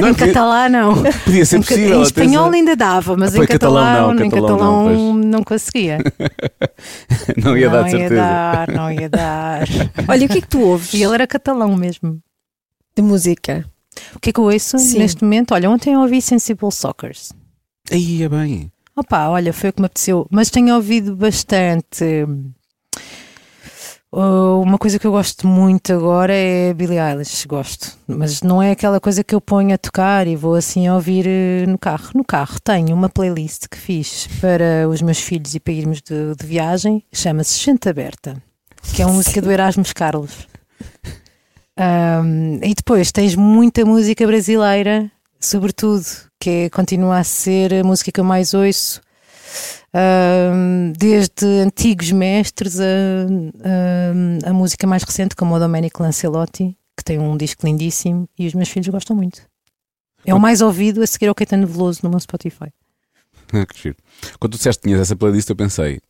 Não,
em
podia,
catalão não.
podia ser
Em,
possível.
em espanhol
atenção.
ainda dava, mas
Foi
em
catalão não,
em
catalão não,
não, conseguia.
não ia dar de
não ia
certeza.
dar, não ia dar.
Olha, o que é que tu ouves
E ele era catalão mesmo.
De música?
O que é que eu ouço
Sim.
neste momento? Olha, ontem eu ouvi Sensible Soccers.
Aí é bem.
Opa, olha, foi o que me apeteceu. Mas tenho ouvido bastante. Uh, uma coisa que eu gosto muito agora é Billie Eilish, gosto. Mas não é aquela coisa que eu ponho a tocar e vou assim a ouvir eh, no carro. No carro tenho uma playlist que fiz para os meus filhos e para irmos de, de viagem, chama-se Gente Aberta, que é uma música do Erasmus Carlos. Um, e depois tens muita música brasileira, sobretudo, que é- continua a ser a música que eu mais ouço, um, desde antigos mestres a, a, a música mais recente, como o Domenico Lancelotti, que tem um disco lindíssimo e os meus filhos gostam muito. É o mais ouvido a seguir ao Caetano Veloso no meu Spotify.
Que giro. Quando tu disseste que tinhas essa playlist, eu pensei.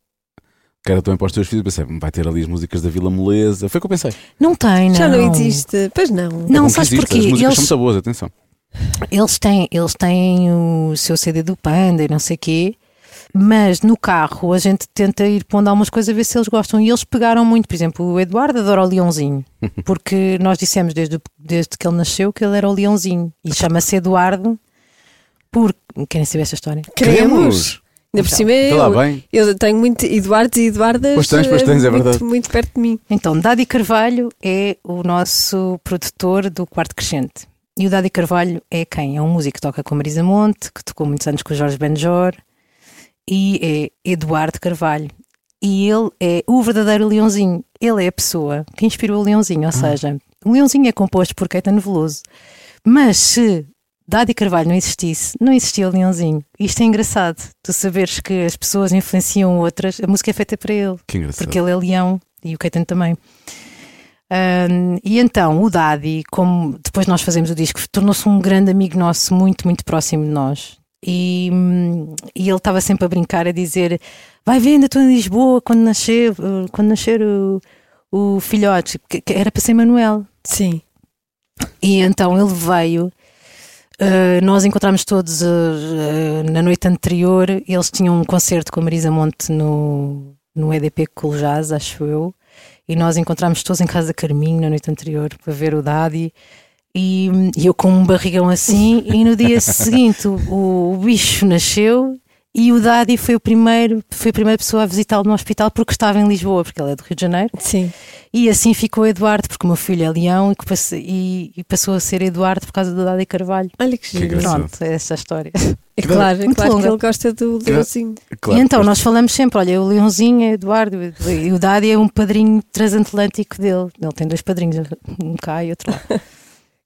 Que era também para os teus filhos, pensei, vai ter ali as músicas da Vila Moleza. Foi o que eu pensei.
Não tem, não.
Já não existe. Pois não.
É
Não,
que
sabes porquê?
As músicas
Eles-
são muito boas, atenção.
Eles têm, eles têm o seu CD do Panda e não sei quê, mas no carro a gente tenta ir pondo algumas coisas a ver se eles gostam. E eles pegaram muito, por exemplo, o Eduardo adora o Leãozinho, porque nós dissemos desde, o- desde que ele nasceu que ele era o Leãozinho e chama-se Eduardo porque. Querem saber esta história?
Queremos. Ainda por cima, eu,
bem.
eu tenho muito Eduardos e Eduardas
Pois tens, pois
eh,
tens, é
muito,
verdade.
muito perto de mim.
Então, Dadi Carvalho é o nosso produtor do Quarto Crescente. E o Dadi Carvalho é quem? É um músico que toca com a Marisa Monte, que tocou muitos anos com o Jorge Benjor, e é Eduardo Carvalho. E ele é o verdadeiro Leãozinho. Ele é a pessoa que inspirou o Leãozinho, ou seja, o Leãozinho é composto por Caetano Veloso. Mas se Dadi Carvalho não existisse, não existia o Leãozinho. Isto é engraçado, tu saberes que as pessoas influenciam outras, a música é feita para ele
Que engraçado.
porque ele é leão e o Caetano também. Ahm, e então o Daddy, como depois nós fazemos o disco, tornou-se um grande amigo nosso, muito, muito próximo de nós. E, hum, e ele estava sempre a brincar, a dizer: Vai vendo, estou em Lisboa quando nascer, uh, quando nascer o, o filhote, que, que era para ser Manuel.
Sim.
E então ele veio. Uh, nós encontramos todos uh, na noite anterior. Eles tinham um concerto com a Marisa Monte no, no EDP Jazz, acho eu. E nós encontramos todos em casa da Carminho na noite anterior para ver o Daddy. E, e eu com um barrigão assim. e no dia seguinte o, o bicho nasceu. E o Daddy foi o primeiro, foi a primeira pessoa a visitá-lo no hospital porque estava em Lisboa, porque ele é do Rio de Janeiro.
Sim.
E assim ficou Eduardo, porque o meu filho é Leão e, que passe- e- e passou a ser Eduardo por causa do Dadi Carvalho.
Olha que giro.
engraçado.
Pronto, é essa a história.
É claro, é claro que ele gosta do Leãozinho.
Claro,
e então nós falamos sempre: olha, o Leãozinho é Eduardo e o Dadi é um padrinho transatlântico dele. Ele tem dois padrinhos, um cá e outro lá.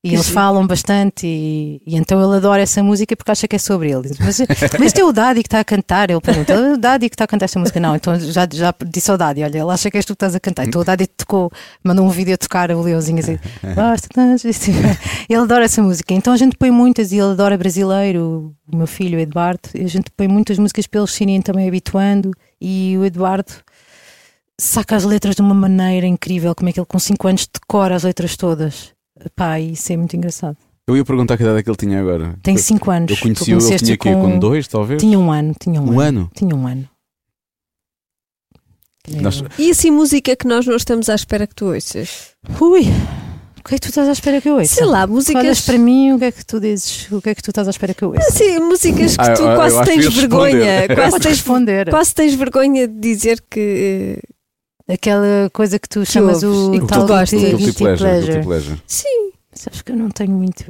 E
Que
eles falam bastante, e, e então ele adora essa música porque acha que é sobre ele. Mas, mas este é o Dadi que está a cantar. Ele pergunta: é o Dadi que está a cantar esta música? Não, então já, já disse ao Dadi: olha, ele acha que és tu que estás a cantar. Então o Dadi tocou, mandou um vídeo a tocar o Leãozinho assim. "Basta tanto", assim. Ele adora essa música. Então a gente põe muitas, e ele adora brasileiro, o meu filho, o Eduardo. A gente põe muitas músicas para eles se irem também habituando. E o Eduardo saca as letras de uma maneira incrível, como é que ele com 5 anos decora as letras todas. Pá, isso é muito engraçado.
Eu ia perguntar que idade é que ele tinha agora.
Tem
Eu-
5 anos.
Eu
Tu
conheci-o, ele tinha aqui com dois, talvez?
Tinha um ano, tinha um,
Um
ano.
ano?
Tinha um ano.
Nós-
E assim, música que nós não estamos à espera que tu ouças?
Ui, o que é que tu estás à espera que eu ouça?
Sei lá,
Olhas
músicas.
para mim, o que é que tu dizes? O que é que tu estás à espera que eu ouça?
Sim, músicas que
Ah,
tu
eu
quase tens
responder.
vergonha. Quase tens,
responder.
quase tens vergonha de dizer que.
Aquela coisa que tu chamas
ouves
o
e que tu
tal
gostas.
guilty,
Guilty pleasure.
pleasure.
Guilty pleasure.
Sim,
Sabes que eu não tenho muito.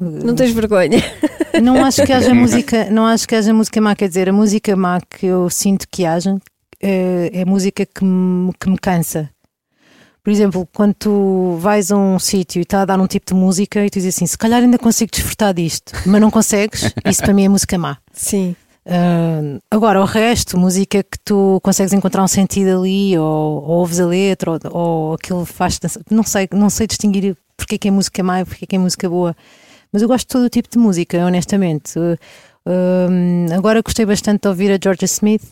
não tens vergonha.
Não acho que haja música, não acho que haja música má, quer dizer, a música má que eu sinto que haja é, é música que me, que me cansa. Por exemplo, quando tu vais a um sítio e está a dar um tipo de música e tu dizes assim, se calhar ainda consigo desfrutar disto, mas não consegues, isso para mim é música má.
Sim.
Ah, agora, o resto, música que tu consegues encontrar um sentido ali, ou, ou ouves a letra, ou, ou aquilo faz não sei, não sei distinguir porque é que é música má e porque é que é música boa, mas eu gosto de todo o tipo de música, honestamente. Uh, um, agora gostei bastante de ouvir a Georgia Smith.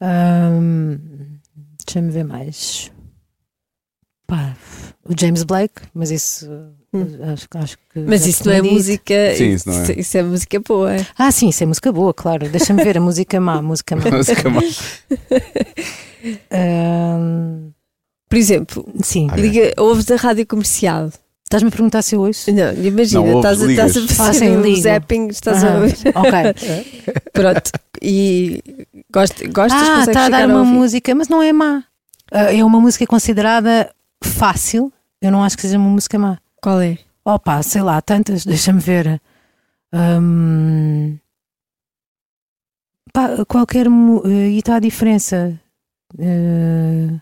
Um, Deixa-me ver mais. Pá, o James Blake, mas isso. Acho, acho que.
Mas isso não é
dito.
música.
Sim, isso não é.
Isso é música boa.
Ah, sim, isso é música boa, claro. Deixa-me ver a música má, a música má.
Música má.
Ahm,
Por exemplo,
sim.
Ah,
liga, ouves a rádio comercial.
Estás-me a perguntar se eu ouço?
Não, imagina,
Não, ouves,
estás, a, estás a fazer
Ah, sim,
o
ligo.
zapping, estás a
Ah,
ouvir.
Ok.
Pronto. E gost, gostas,
ah, está a dar uma música, mas não é má. Ah, é uma música considerada fácil. Eu não acho que seja uma música má.
Qual é?
Opa, sei lá, tantas, deixa-me ver. Ahm, pá, qualquer. eh, E está a diferença. Eh,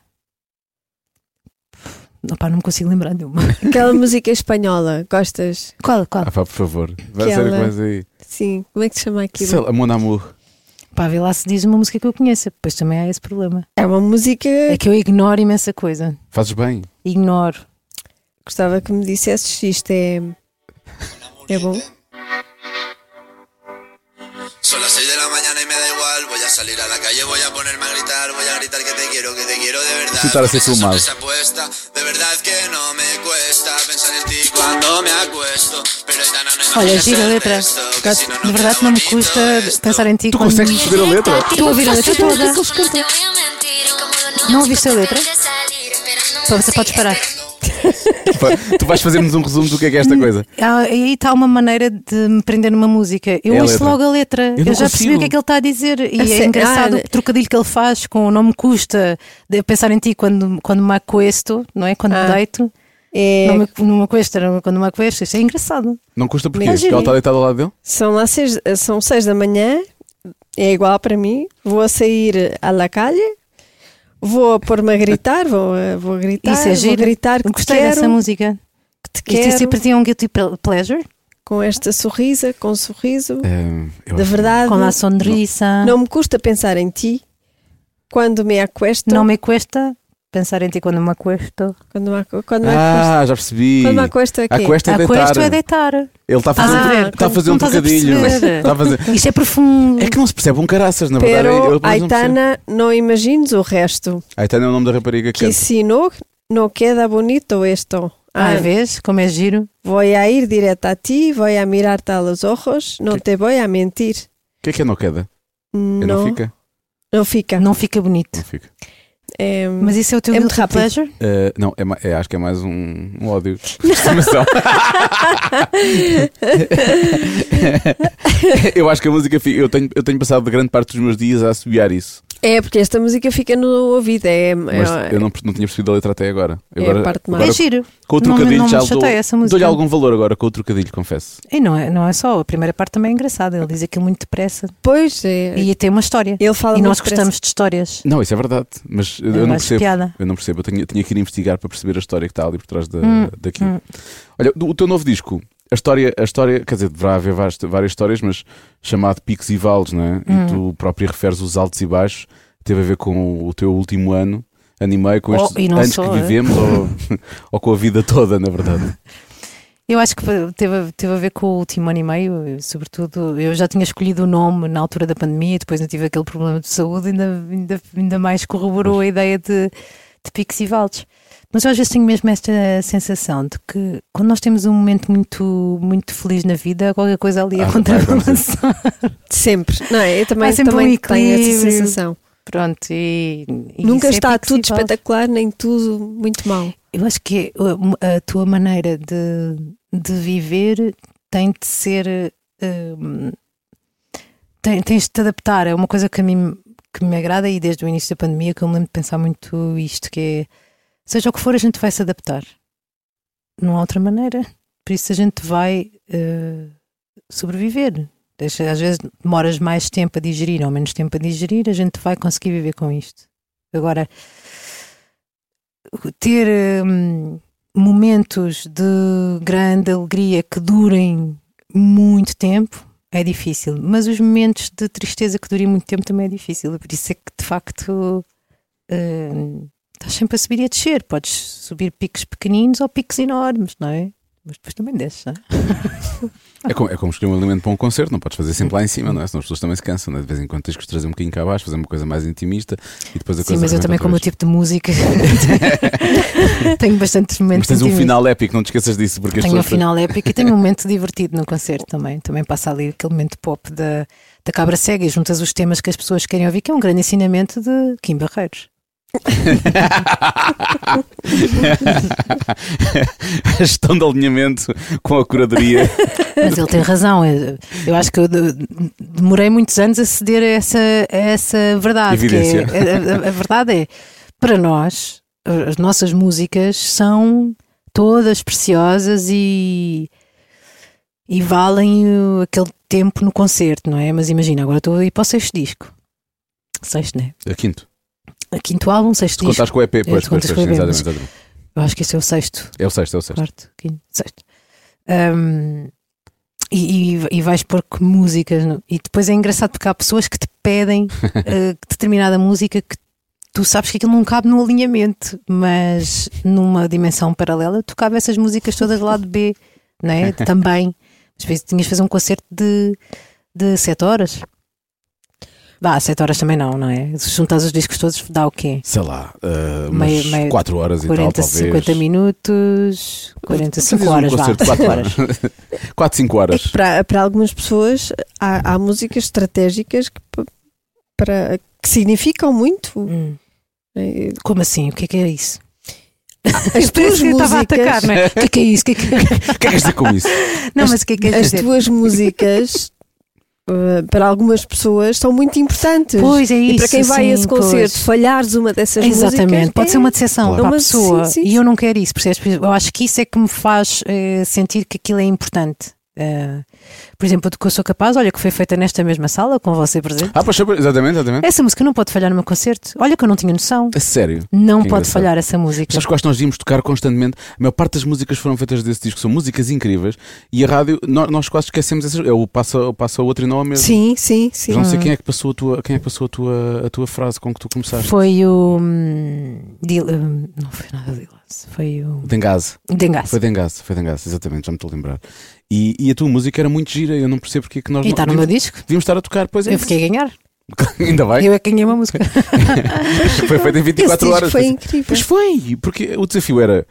opá, não me consigo lembrar de uma.
Aquela música espanhola, gostas?
Qual? qual?
Ah, pá, por favor. Vai ser
Aquela-
coisa aí.
Sim, como é que se chama aquilo?
Sei lá, Mon Amour.
Pá, vê lá se diz uma música que eu conheça. Depois também há esse problema.
É uma música.
É que eu ignoro imensa coisa.
Fazes bem.
Ignoro.
Gostava que me dissesses se isto é. É bom?
Son las 6 de la mañana y me da igual. Voy a salir a la calle, voy a ponerme a gritar. Voy a gritar que te quiero, que te quiero de verdad. De verdad que no me cuesta pensar en ti cuando me acuesto. Pero no,
Olha, gira a letra. De verdade, não me custa pensar em ti
Tu
quando.
consegues perceber a letra?
Estou a ouvir a letra toda. Não ouviste a letra? Então você pode parar.
Tu vais fazer-nos um resumo do que é que é esta coisa.
Ah, e aí está uma maneira de me prender numa música. Eu
É a
ouço
letra.
logo a letra.
Eu
Eu, já
consigo.
percebi o que é que ele está a dizer. E
A
é engraçado
Ah,
o trocadilho que ele faz com o não me custa de pensar em ti quando, quando me acuesto, não é? Quando
Ah.
me deito.
É,
Não me, não me acuesto, não- quando me acuesto. Isso é engraçado.
Não custa porquê? Porque ela está deitada ao lado dele?
São lá seis, são seis da manhã, é igual para mim. Vou sair à la calle, vou pôr-me a gritar, vou, vou gritar,
Isso é
vou
giro.
gritar que te
Gostei
quero,
dessa música.
que te
Isto é
quero,
sempre tinha um guilty pleasure.
com esta sorrisa, com um sorriso.
É, eu
De verdade,
Com a sonrisa.
não me custa pensar em ti quando me acuesto.
Não me cuesta pensar em ti quando me acuesto.
Quando me, quando me acuesto.
Ah, já percebi.
Quando me acuesto aqui.
A cuesta é deitar.
Acuesto é deitar.
Ele está a fazer,
Estás a ver?
está a fazer
Não
um trocadilho.
perceber.
Está a fazer...
Isto é profundo.
É que não se percebe um caraças, na verdade. Eu,
Pero,
pelo menos, não.
Aitana, não imagines o resto.
Aitana é o nome da rapariga que
Que
canta.
se no, no queda bonito esto.
Ah,
Ah,
vês como é giro?
Voy a ir directo a ti, voy a mirarte a los ojos, no te voy a mentir.
O que é que é não queda? É
No,
não fica?
não fica.
Não fica bonito.
Não fica.
É,
Mas isso é o teu
É muito
pleasure?
Eh, não, é, é- acho que é mais um, um ódio. de estimação. eu acho que a música. Eu tenho, eu tenho passado grande parte dos meus dias a assobiar isso.
É porque esta música fica no ouvido. É,
Mas
é-
eu não, não tinha percebido a letra até agora.
É a
agora,
parte mais-
agora
É giro.
com o
Não me-
trocadilho
não me
já dou,
chateia essa música.
dou-lhe algum valor agora com o trocadilho, confesso.
E não é, não é só, a primeira parte também é engraçada. Ele diz aquilo muito depressa.
Pois é.
E tem uma história.
Ele fala
E nós
depressa.
gostamos de histórias.
Não, isso é verdade. Mas eu
Eu
não percebo.
piada.
Eu não percebo. Eu tinha, tinha que ir investigar para perceber a história que está ali por trás da,
Hum,
daquilo.
hum.
Olha, o teu novo disco, a história, a história, quer dizer, deverá haver várias, várias histórias, mas chamado Picos e Vales, não é?
Hum.
E tu próprio referes os altos e baixos, teve a ver com o teu último ano, animei com
Oh,
estes
não
anos
só,
que
é?
vivemos ou, ou com a vida toda, na verdade.
Eu acho que teve, a- teve a ver com o último ano e meio, eu, sobretudo. Eu já tinha escolhido o nome na altura da pandemia, depois ainda tive aquele problema de saúde, ainda, ainda, ainda mais corroborou a ideia de, de picos e vales. Mas eu às vezes tenho mesmo esta sensação de que quando nós temos um momento muito, muito feliz na vida, qualquer coisa ali
Ah,
é
vai
contrabalançar.
Sempre. Não é? Eu também,
sempre um
também tenho essa sensação.
Pronto, e, e
Nunca
isso é
está
e
tudo espetacular, nem tudo muito mal.
Eu acho que a, a tua maneira de, de viver tem de ser. hum, tem- tens de te adaptar. É uma coisa que a mim que me agrada e desde o início da pandemia que eu me lembro de pensar muito isto: que é seja o que for, a gente vai se adaptar. Não há outra maneira. Por isso a gente vai eh, sobreviver. Às vezes demoras mais tempo a digerir ou menos tempo a digerir, a gente vai conseguir viver com isto. Agora, ter hum, momentos de grande alegria que durem muito tempo é difícil, mas os momentos de tristeza que durem muito tempo também é difícil. Por isso é que de facto hum, estás sempre a subir e a descer. Podes subir picos pequeninos ou picos enormes, não é? Mas depois também desces, não é?
É como, é como escolher um alimento para um concerto, não podes fazer sempre lá em cima, não é? Senão as pessoas também se cansam, não é? De vez em quando tens que os trazer um bocadinho cá abaixo, fazer uma coisa mais intimista e depois a
Sim,
coisa
mas eu também, como o
vez.
tipo de música, tenho bastantes momentos
Mas tens um
intimistas.
final épico, não te esqueças disso, porque
Tenho um final épico e tenho um momento divertido no concerto também. Também passa ali aquele momento pop da, da cabra cega e juntas os temas que as pessoas querem ouvir, que é um grande ensinamento de Kim Barreiros.
a gestão de alinhamento com a curadoria.
Mas ele tem razão. Eu, eu acho que eu de- demorei muitos anos a ceder a essa, a essa verdade. que
Evidência.
é- a, a- verdade é, para nós, as nossas músicas são todas preciosas e, e valem aquele tempo no concerto, não é? Mas imagina, agora estou a ir para o sexto disco. Sexto, né?
A quinto.
Quinto álbum, sexto
Se
disco.
contares com o EP, pois,
tu contas com o EP,
exatamente, exatamente.
Eu acho que esse é o sexto.
É o sexto, é o sexto.
quarto, quinto, sexto. Um, e, e, e vais pôr que músicas. no- E depois é engraçado porque há pessoas que te pedem eh, determinada música que tu sabes que aquilo não cabe no alinhamento, mas numa dimensão paralela tu cabe essas músicas todas lá de B, não é? Também. Às vezes tinhas de fazer um concerto de, de 7 horas. Vá, 7 horas também não, não é? Se juntas os discos todos, dá o quê?
Sei lá, uh, umas
meia-
4 horas e
40,
tal, talvez.
50 minutos, 45
Fazias um
horas, vá.
concerto de 4
cinco
horas. 4, 5
É
horas.
que para, para algumas pessoas há, há músicas estratégicas que, para, que significam muito.
Hum.
É,
Como assim? O que é que é isso?
As tuas
eu estava a
músicas,
atacar, não é? O que é que é isso? O que é que é?
Que é que dizer com isso?
Não, mas o que é que é
as
dizer?
tuas músicas para algumas pessoas são muito importantes.
Pois é isso.
e para quem vai a esse
sim,
concerto,
pois.
falhares uma dessas
Exatamente,
músicas.
pode
é-
ser uma decepção
Claro.
para a pessoa
sim, sim,
e eu não quero isso, percebes? Eu acho que isso é que me faz eh, sentir que aquilo é importante. Eh, por exemplo, do que eu sou capaz, olha, que foi feita nesta mesma sala, com você presente.
Ah, pois, exatamente, exatamente.
Essa música não pode falhar no meu concerto. Olha que eu não tinha noção.
A sério.
Não
Que
pode
engraçado.
falhar essa música.
Sabes quais nós devíamos tocar constantemente? A maior parte das músicas foram feitas desse disco são músicas incríveis e a rádio, nós, nós quase esquecemos essas. É o passa, o passa o outro e não é o mesmo.
Sim, sim, sim.
Não sei quem é que passou a tua, quem é que passou a tua, a tua frase com que tu começaste.
Foi o. hum, Dil- hum, não foi nada de Foi o.
Dengase.
Dengaço.
Foi Dengase, foi Dengase, exatamente, já me estou a lembrar. E, e a tua música era muito gira, eu não percebo porque é que nós
E
não
está no meu
devíamos,
disco.
devíamos estar a tocar, pois é.
Eu fiquei a ganhar.
Ainda bem,
Eu é que ganhei uma música.
foi feito em
Esse
24
disco
horas.
foi
Pois-
incrível.
Pois foi, porque o desafio era,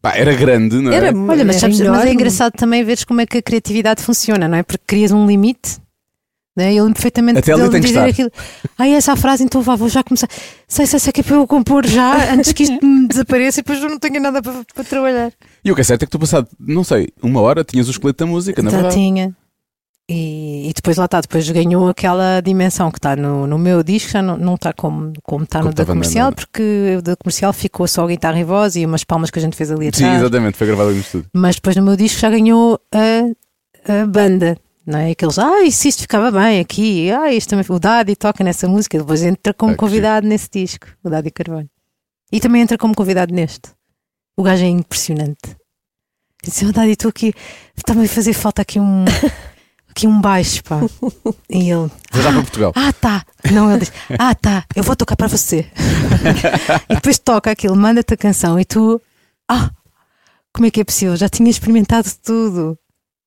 pá, era grande, não é?
Era,
Olha, mas,
era
sabes, mas é engraçado também veres como é que a criatividade funciona, não é? Porque crias um limite. Não é? Eu lembro perfeitamente
Até
dele dizer aquilo. Ai, essa frase, então vá, vou já começar. Sei, sei, sei que é para eu compor já, antes que isto me desapareça e depois eu não tenho nada para, para trabalhar.
E o que é certo é que tu passado, não sei, uma hora tinhas o esqueleto da música, na
Já
verdade.
tinha. E, e depois lá está, depois ganhou aquela dimensão que está no, no meu disco, já não, não está como, como está
Como
no da comercial, porque o da comercial ficou só a guitarra e voz e umas palmas que a gente fez ali
Sim,
atrás.
exatamente, foi gravado no estúdio.
mas depois no meu disco já ganhou a, a banda. Não é? Aqueles, ai, se isto ficava bem aqui, ai, isto também. O Daddy toca nessa música, depois entra como
Ah, que
convidado nesse disco, o Daddy Carvalho. E também entra como convidado neste. O gajo é impressionante. Eu disse, oh, Daddy, estou aqui, está-me a fazer falta aqui um, aqui um baixo, pá. E ele,
Vou já para Portugal.
ah, tá. Não, ele diz, ah, tá, eu vou tocar para você. e depois toca aquilo, manda-te a canção e tu, ah, como é que é possível? Já tinha experimentado tudo.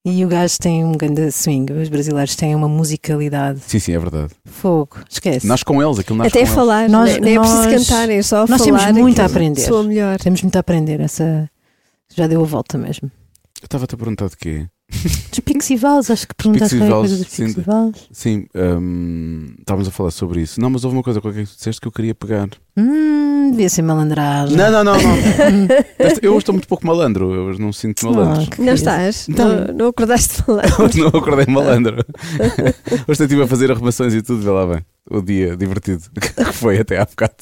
E o gajo tem um grande swing. Os brasileiros têm uma musicalidade.
Sim, sim, é verdade.
Fogo, esquece.
Nasce com eles, aquilo nasce
Até
com eles.
falar,
Nós-
nem, nem é preciso
nós-
cantar, é só
nós
falar.
temos muito a aprender.
Soa melhor.
Temos muito a aprender. Essa já deu a volta mesmo.
Eu estava-te a perguntar de quê?
Dos Picos e Vals, acho que perguntaste qualquer coisa dos Picos
sim.
e Vals.
Sim, hum, estávamos a falar sobre isso. Não, mas houve uma coisa qualquer que tu disseste que eu queria pegar.
Hum, devia ser malandragem.
Não, não, não, não. Eu hoje estou muito pouco malandro, eu hoje não sinto malandro.
Ah, que
Não estás?
Não.
Não, não acordaste.
Hoje não acordei malandro. Hoje estive a fazer arrumações e tudo, vê lá bem. O dia divertido que foi até há bocado.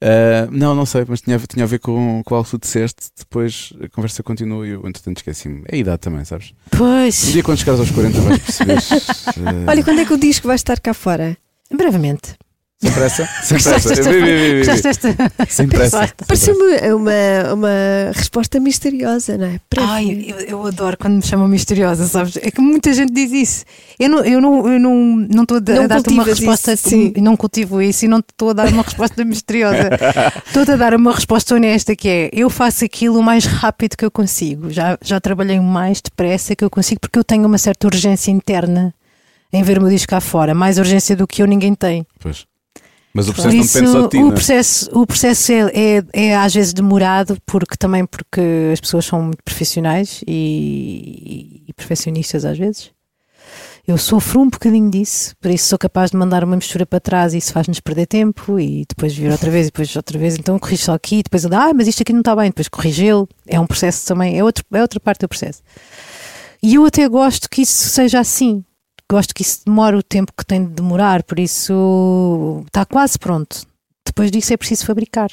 Ah, não, não sei, mas tinha, tinha a ver com, com algo que tu disseste. Depois a conversa continua e eu, entretanto, esqueci-me. É a idade também, sabes? Um
Pois,
dia quando chegares aos 40 vais perceber. ah,
Olha, quando é que o disco vai estar cá fora?
brevemente.
Sem pressa, sem
Gostaste
pressa.
desta-
Vi, vi, vi, vi.
Gostaste desta?
Sem pressa.
Pareceu-me uma, uma resposta misteriosa, não é?
Ai, eu, eu adoro quando me chamam misteriosa, sabes? É que muita gente diz isso. Eu não estou eu não, eu não, não estou a
Não
dar-te uma resposta,
isso, sim.
não cultivo isso e não estou a dar uma resposta misteriosa. Estou a dar uma resposta honesta que é: eu faço aquilo o mais rápido que eu consigo. Já, já trabalhei o mais depressa que eu consigo porque eu tenho uma certa urgência interna em ver o meu disco cá fora. Mais urgência do que eu, ninguém tem.
Pois. Mas o processo não
isso,
depende só de ti.
o
não é?
processo, o processo é, é, é às vezes demorado, porque também porque as pessoas são muito profissionais e, e perfeccionistas às vezes. Eu sofro um bocadinho disso, por isso sou capaz de mandar uma mistura para trás e isso faz-nos perder tempo e depois vir outra vez e depois outra vez, então corrijo só aqui, depois ele, ah, mas isto aqui não está bem, depois corrigi-lo. É um processo também, é, outro, é outra parte do processo. E eu até gosto que isso seja assim. Gosto que isso demore o tempo que tem de demorar, por isso está quase pronto. Depois disso é preciso fabricar.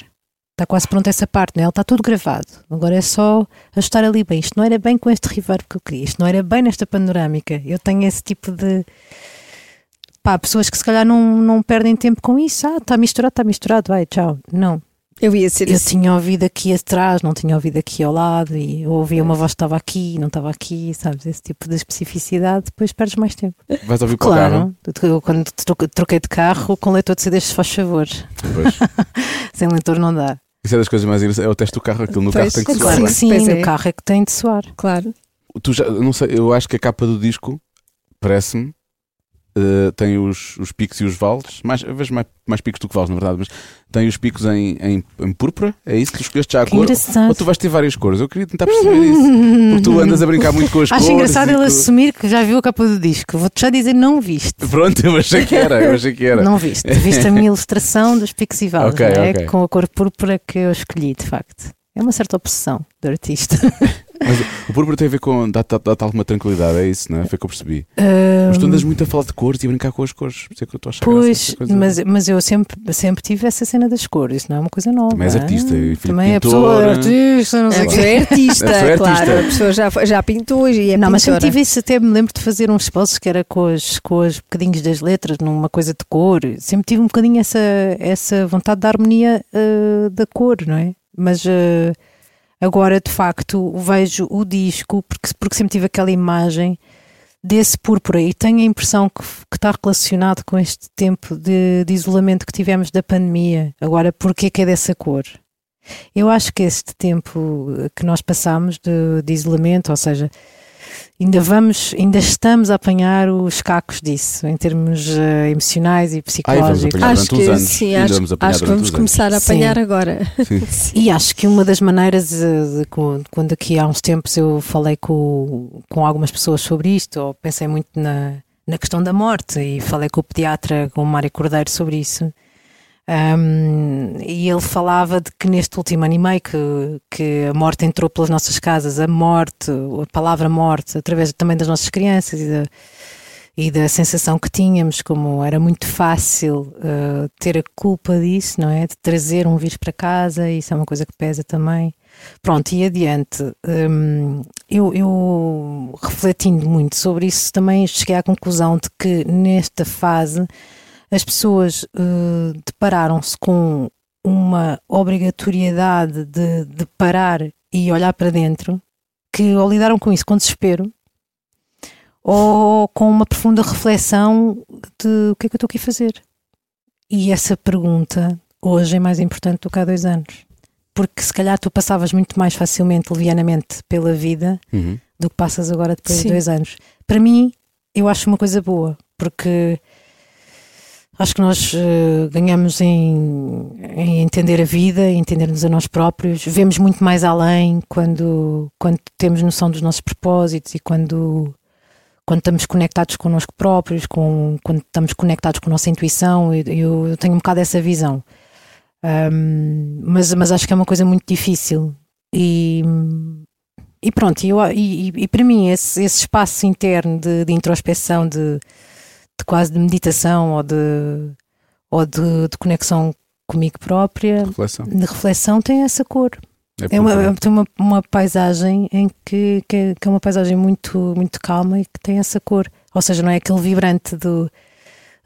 Está quase pronto essa parte, né? Ele está tudo gravado. Agora é só ajustar ali bem. Isto não era bem com este reverb que eu queria, isto não era bem nesta panorâmica. Eu tenho esse tipo de. Pá, pessoas que se calhar não, não perdem tempo com isso. Ah, está misturado, está misturado, vai, tchau. Não.
Eu ia ser
Eu
assim.
tinha ouvido aqui atrás, não tinha ouvido aqui ao lado, e eu ouvia uma voz que estava aqui, não estava aqui, sabes? Esse tipo de especificidade, depois perdes mais tempo.
Vais ouvir para o carro.
Claro, eu, quando tro- troquei de carro, com leitor de CDs, se faz favor. Sem leitor não dá.
Isso é das coisas mais engraçadas. É o teste do carro, aquilo no
Pois,
carro tem que soar.
Claro sim,
Pois
no
é.
carro é que tem de soar.
Claro.
Tu já, não sei, eu acho que a capa do disco parece-me. Eh, tem os, os picos e os vales, mais, eu vejo mais, mais picos do que vales, na verdade, mas tem os picos em, em, em púrpura, é isso? Tu escolheste já a
Que
cor?
engraçado.
Ou tu vais ter várias cores? Eu queria tentar perceber isso. Porque tu andas a brincar muito com as
Acho
cores.
engraçado
e
ele
tu-
assumir que já viu a capa do disco. Vou-te já dizer, não viste.
Pronto, eu achei que era, eu achei que era.
Não viste. Viste a minha ilustração dos picos e vales,
Ok,
não é?
ok.
com a cor púrpura que eu escolhi, de facto. É uma certa obsessão do artista.
Mas o púrpura tem a ver com. dá-te dá alguma tranquilidade, é isso, não é? Foi o que eu percebi.
Ah,
Mas tu andas muito a falar de cores e a brincar com as cores. Por isso é que eu estou a achar
Pois, mas, mas eu sempre, sempre tive essa cena das cores, isso não é uma coisa nova.
Também és artista, e filho de
Também é
pintor.
pessoa artista, não sei o
pessoa é artista,
é
claro.
artista.
A pessoa já, já pintou e é
não, mas sempre tive isso, até me lembro de fazer uns esboços que era com as, com os bocadinhos das letras, numa coisa de cor. Sempre tive um bocadinho essa, essa vontade da harmonia ah, da cor, não é? Mas ah, agora, de facto, vejo o disco, porque, porque sempre tive aquela imagem desse púrpura e tenho a impressão que, que está relacionado com este tempo de, de isolamento que tivemos da pandemia. Agora, porquê que é dessa cor? Eu acho que este tempo que nós passamos de, de isolamento, ou seja, ainda vamos, ainda estamos a apanhar os cacos disso, em termos eh, emocionais e
vamos
psicológicos.
Acho que sim, acho,
vamos
acho que vamos começar a
Sim.
apanhar agora.
E acho que uma das maneiras, de, quando, quando aqui há uns tempos eu falei com, com algumas pessoas sobre isto, ou pensei muito na, na questão da morte, e falei com o pediatra, com o Mário Cordeiro, sobre isso. Ahm, e ele falava de que neste último ano e meio que, que a morte entrou pelas nossas casas, a morte, a palavra morte, através também das nossas crianças e da, e da sensação que tínhamos, como era muito fácil eh, ter a culpa disso, não é? De trazer um vírus para casa, isso é uma coisa que pesa também. Pronto, e adiante, hum, eu, eu refletindo muito sobre isso, também cheguei à conclusão de que nesta fase as pessoas eh, depararam-se com uma obrigatoriedade de, de parar e olhar para dentro, que ou lidaram com isso com desespero, ou com uma profunda reflexão de o que é que eu estou aqui a fazer. E essa pergunta hoje é mais importante do que há dois anos. Porque se calhar tu passavas muito mais facilmente, levianamente, pela vida
Uhum.
do que passas agora depois
Sim.
de dois anos. Para mim, eu acho uma coisa boa, porque acho que nós eh, ganhamos em, em entender a vida, em entendermos a nós próprios, vemos muito mais além quando, quando temos noção dos nossos propósitos e quando, quando estamos conectados connosco próprios, com, quando estamos conectados com a nossa intuição. Eu, eu- tenho um bocado essa visão. Ahm, mas, mas acho que é uma coisa muito difícil. E, e pronto, eu, e, e- e para mim esse, esse espaço interno de, de introspecção, de, de quase de meditação ou de, ou de, de conexão comigo própria,
Reflexão.
de reflexão, tem essa cor.
É
É uma, tem uma, uma paisagem em que, que, é, que é uma paisagem muito, muito calma e que tem essa cor. Ou seja, não é aquele vibrante do,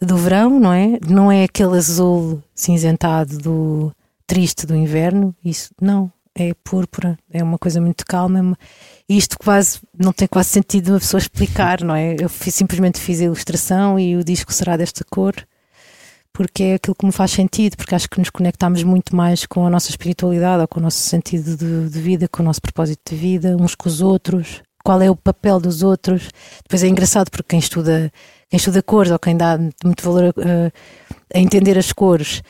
do verão, não é? Não é aquele azul cinzentado do triste do inverno. Isso não, é púrpura, é uma coisa muito calma. é uma- Isto quase não tem quase sentido a pessoa explicar, não é? Eu fiz- simplesmente fiz a ilustração e o disco será desta cor porque é aquilo que me faz sentido, porque acho que nos conectamos muito mais com a nossa espiritualidade ou com o nosso sentido de, de vida, com o nosso propósito de vida, uns com os outros, qual é o papel dos outros. Depois é engraçado porque quem estuda, quem estuda cores ou quem dá muito valor a, a entender as cores,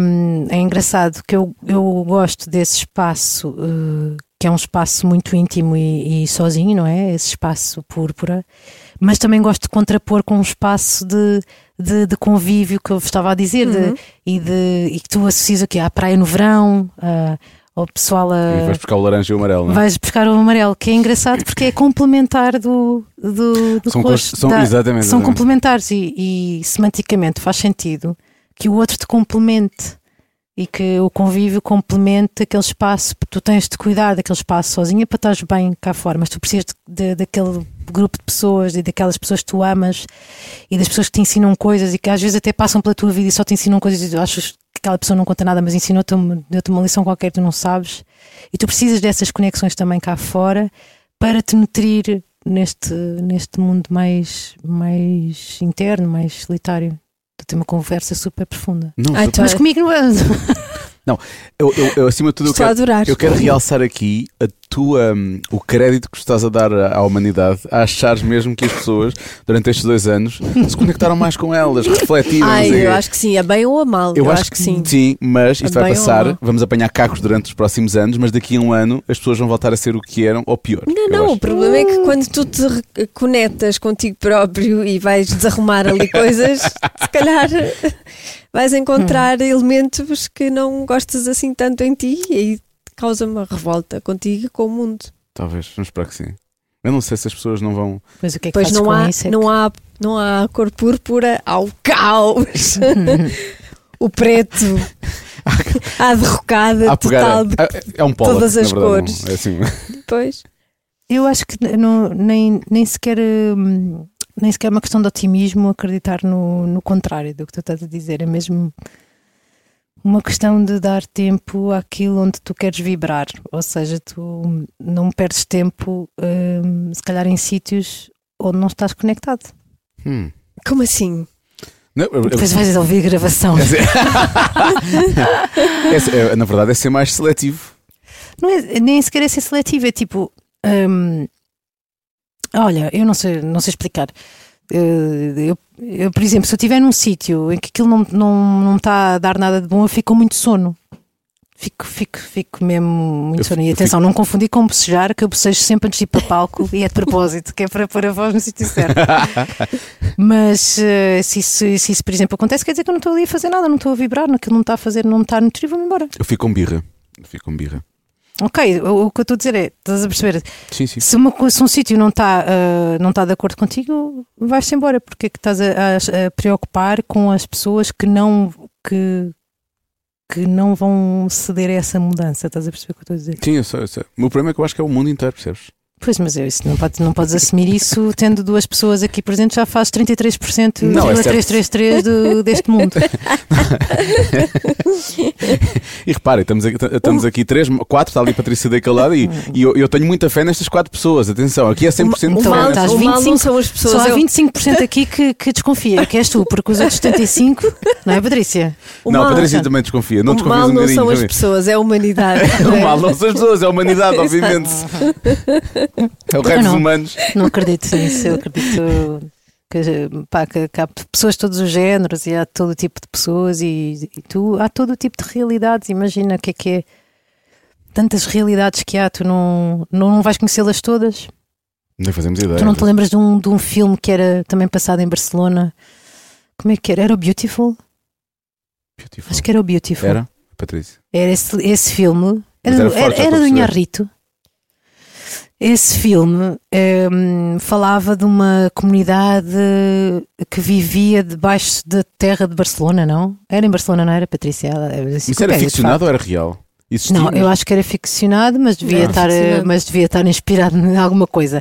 hum, é engraçado que eu, eu gosto desse espaço, eh, que é um espaço muito íntimo e, e sozinho, não é? Esse espaço púrpura, mas também gosto de contrapor com um espaço de, de, de convívio que eu vos estava a dizer, de- e, de, e que tu associas aqui à praia no verão, a- ao pessoal a.
E vais buscar o laranja e o amarelo, não é?
Vais buscar o amarelo, que é engraçado porque é complementar do, do, do
São
rosto.
cores- são-
da-
exatamente,
São
exatamente.
complementares e, e semanticamente faz sentido que o outro te complemente e que o convívio complemente aquele espaço. Tu tens de cuidar daquele espaço sozinha para estares bem cá fora, mas tu precisas de, de- daquele grupo de pessoas e daquelas pessoas que tu amas e das pessoas que te ensinam coisas e que às vezes até passam pela tua vida e só te ensinam coisas e tu achas que aquela pessoa não conta nada, mas ensinou-te uma, uma lição qualquer que tu não sabes. E tu precisas dessas conexões também cá fora para te nutrir neste, neste mundo mais, mais interno, mais solitário. Tens uma conversa super profunda.
Não,
Ai, tu-
Mas comigo não é.
eu, eu- eu, acima de tudo, eu
Estou a
quero,
adorar.
eu quero realçar aqui a tua, hum, o crédito que estás a dar à humanidade, a achares mesmo que as pessoas, durante estes dois anos, se conectaram mais com elas, refletiram.
Ai, eu acho que sim, a bem ou a mal. Eu, acho, que sim.
Sim, mas isto
A
vai passar. Vamos apanhar cacos durante os próximos anos, mas daqui a um ano as pessoas vão voltar a ser o que eram ou pior.
Não,
eu
não,
acho.
o problema é que quando tu te re- conectas contigo próprio e vais desarrumar ali coisas, se calhar vais encontrar elementos que não gostas assim tanto em ti e aí causa uma revolta contigo e com o mundo.
Talvez, vamos esperar que sim. Eu não sei se as pessoas não vão.
Mas o que é que
Pois não
com
há,
isso? É
não, há, não há cor púrpura, há o caos. o preto, a derrocada
a pegar.
total. De...
é, é um polo.
todas as
verdade,
cores.
não- É assim.
Depois,
Eu acho que não, nem, nem sequer hum, nem sequer é uma questão de otimismo acreditar no, no contrário do que tu estás a dizer. É mesmo uma questão de dar tempo àquilo onde tu queres vibrar. Ou seja, tu não perdes tempo, hum, se calhar, em sítios onde não estás conectado.
Hum.
como assim?
Não, eu- eu-
Depois vais ouvir a gravação.
é ser- é- na verdade, é ser mais seletivo.
Não é, nem sequer é ser seletivo, é tipo. hum, olha, eu não sei, não sei explicar. Eh, Eu, eu, por exemplo, se eu estiver num sítio em que aquilo não, não, não está a dar nada de bom, eu fico com muito sono. Fico, fico, fico mesmo muito
Eu
sono. E
fico-
atenção, não confundir com bocejar, que eu bocejo sempre antes de ir para palco e é de propósito, que é para pôr a voz no sítio certo. Mas eh, se, isso, se isso, por exemplo, acontece, quer dizer que eu não estou ali a fazer nada, não estou a vibrar, naquilo não está a fazer, não está a nutrir, vou-me embora.
Eu fico com birra. Eu fico com birra.
Ok, o, o que eu estou a dizer é, estás a perceber?
Sim, sim.
Se, uma, se um sítio não está ah, não está de acordo contigo, vais-te embora, porque é que estás a, a- a preocupar com as pessoas que não que, que não vão ceder a essa mudança, estás a perceber o que eu estou a dizer?
Sim, eu sei, eu sei. O meu problema é que eu acho que é o mundo inteiro, percebes?
Pois, mas eu, isso não, podes, não podes assumir isso tendo duas pessoas aqui presentes, já faz 33%
Não, é certo.
333 do, deste mundo.
E reparem, estamos aqui, estamos aqui três, quatro, está ali a Patrícia daquele lado e, e eu, eu tenho muita fé nestas quatro pessoas. Atenção, aqui é 100% de
Então,
fé.
o mal,
nessas-
estás
o mal
25,
não são as pessoas.
Só há
é o-
25% aqui que, que desconfia, que és tu, porque os outros 75, não é, Patrícia?
o
Não, a
mal-
Patrícia também desconfia. Não
o
desconfias
mal
um
não são as pessoas, é a humanidade.
O mal não são as pessoas, é a humanidade, obviamente. É o
Eu
dos humanos.
Não acredito nisso, eu acredito que, pá, que, que há pessoas de todos os géneros e há todo tipo de pessoas e, e tu há todo tipo de realidades. Imagina o que é que é tantas realidades que há, tu não, não vais conhecê-las todas.
Nem fazemos ideia.
Tu não te lembras de um, de um filme que era também passado em Barcelona? Como é que era? Era o Beautiful?
Beautiful.
Acho que era o Beautiful.
Era? Patrícia.
Era esse, esse filme. Era,
era
era, era do. Inharrito. Esse filme hum, falava de uma comunidade que vivia debaixo da terra de Barcelona, não? Era em Barcelona, não era, Patrícia?
Isso era ficcionado ou era real? Existia?
Não, eu acho que era ficcionado, mas devia,
Não,
estar, eh,
ficcionado.
mas devia estar inspirado em alguma coisa.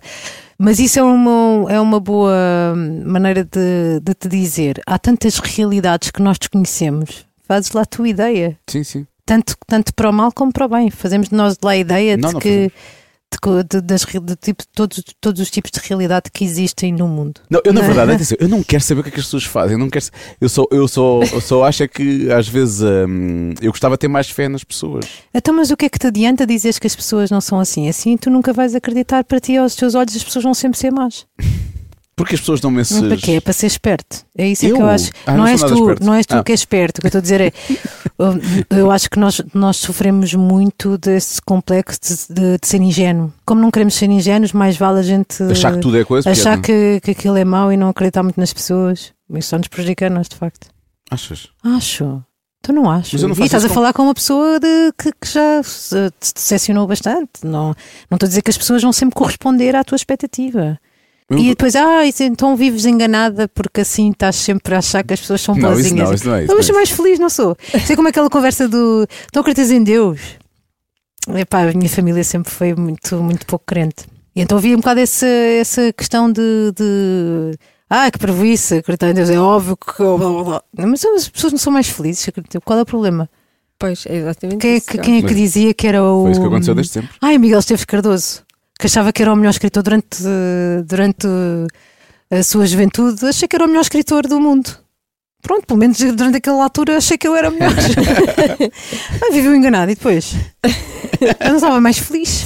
Mas isso é uma, é uma boa maneira de, de te dizer. Há tantas realidades que nós desconhecemos. Fazes lá a tua ideia.
Sim, sim.
Tanto, tanto para o mal como para o bem. Fazemos de nós de lá a ideia
Não,
de
não
que. Co- de- das, de tipo, todos, todos os tipos de realidade que existem no mundo.
Não, eu na verdade, atenção, eu não quero saber o que é que as pessoas fazem. Eu, não quero, eu, só, eu, só, eu só acho é que às vezes hum, eu gostava de ter mais fé nas pessoas.
Então, mas o que é que te adianta dizeres que as pessoas não são assim? Assim tu nunca vais acreditar para ti aos teus olhos as pessoas vão sempre ser más.
Porque as pessoas dão-me esses.
Para quê? É para ser esperto. É isso é
Eu?
que eu acho.
Ah,
não,
não
és tu, não és tu
Ah.
que és esperto. O que eu estou a dizer é eu, acho que nós, nós sofremos muito desse complexo de, de- de ser ingênuo. Como não queremos ser ingênuos, mais vale a gente
Achar que tudo é coisa.
achar
porque-
que, que aquilo é mau e não acreditar muito nas pessoas. Isso só nos prejudica nós, de facto.
Achas?
Acho. Tu não acho.
Mas eu não
e estás a
com-
falar com uma pessoa de, que, que já se- te decepcionou bastante. Não, não estou a dizer que as pessoas vão sempre corresponder à tua expectativa.
Eu-
E depois, ah, isso, então vives enganada porque assim estás sempre a achar que as pessoas são
Não, isso
boazinhas.
não, isso não é isso.
Eu
não é
sou mais feliz, não sou? Sei como aquela conversa do. Então acreditas em Deus? Epá, a minha família sempre foi muito, muito pouco crente. E então havia um bocado essa, essa questão de. de ah, que prejuízo, acreditar em Deus é óbvio que. blá, blá, blá. Mas as pessoas não são mais felizes. acreditam. Qual é o problema?
Pois, é exatamente
Quem é
isso.
que, quem é que
Mas
dizia que era o.
Foi isso que aconteceu desde sempre.
Ai, Miguel Esteves Cardoso, que achava que era o melhor escritor durante, durante a sua juventude, achei que era o melhor escritor do mundo. Pronto, pelo menos durante aquela altura achei que eu era o melhor. ah, viveu enganado e depois? Eu não estava mais feliz.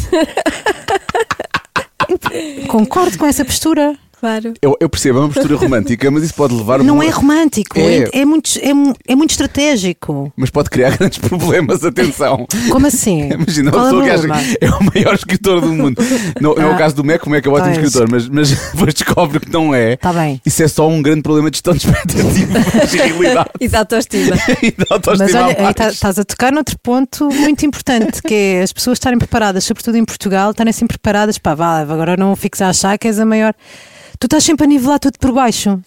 Eu concordo com essa postura.
Claro.
Eu, eu percebo, é uma postura romântica, mas isso pode levar
Não
uma-
é romântico,
É.
é, é muito, é, é muito estratégico.
Mas pode criar grandes problemas, atenção.
Como assim?
Imagina uma
é
pessoa que acha que é o maior escritor do mundo. Não, não é o
Ah.
caso do Meco, o Meco é um ótimo
Pois.
escritor, mas, mas depois descobre que não é.
Está bem.
Isso é só um grande problema de gestão de expectativas e realidade
E da autoestima.
e de autoestima
Mas olha, tá- estás a tocar noutro ponto muito importante, que é as pessoas estarem preparadas, sobretudo em Portugal, estarem sempre preparadas para vá, agora não fiques a achar que és a maior. Tu estás sempre a nivelar tudo por baixo.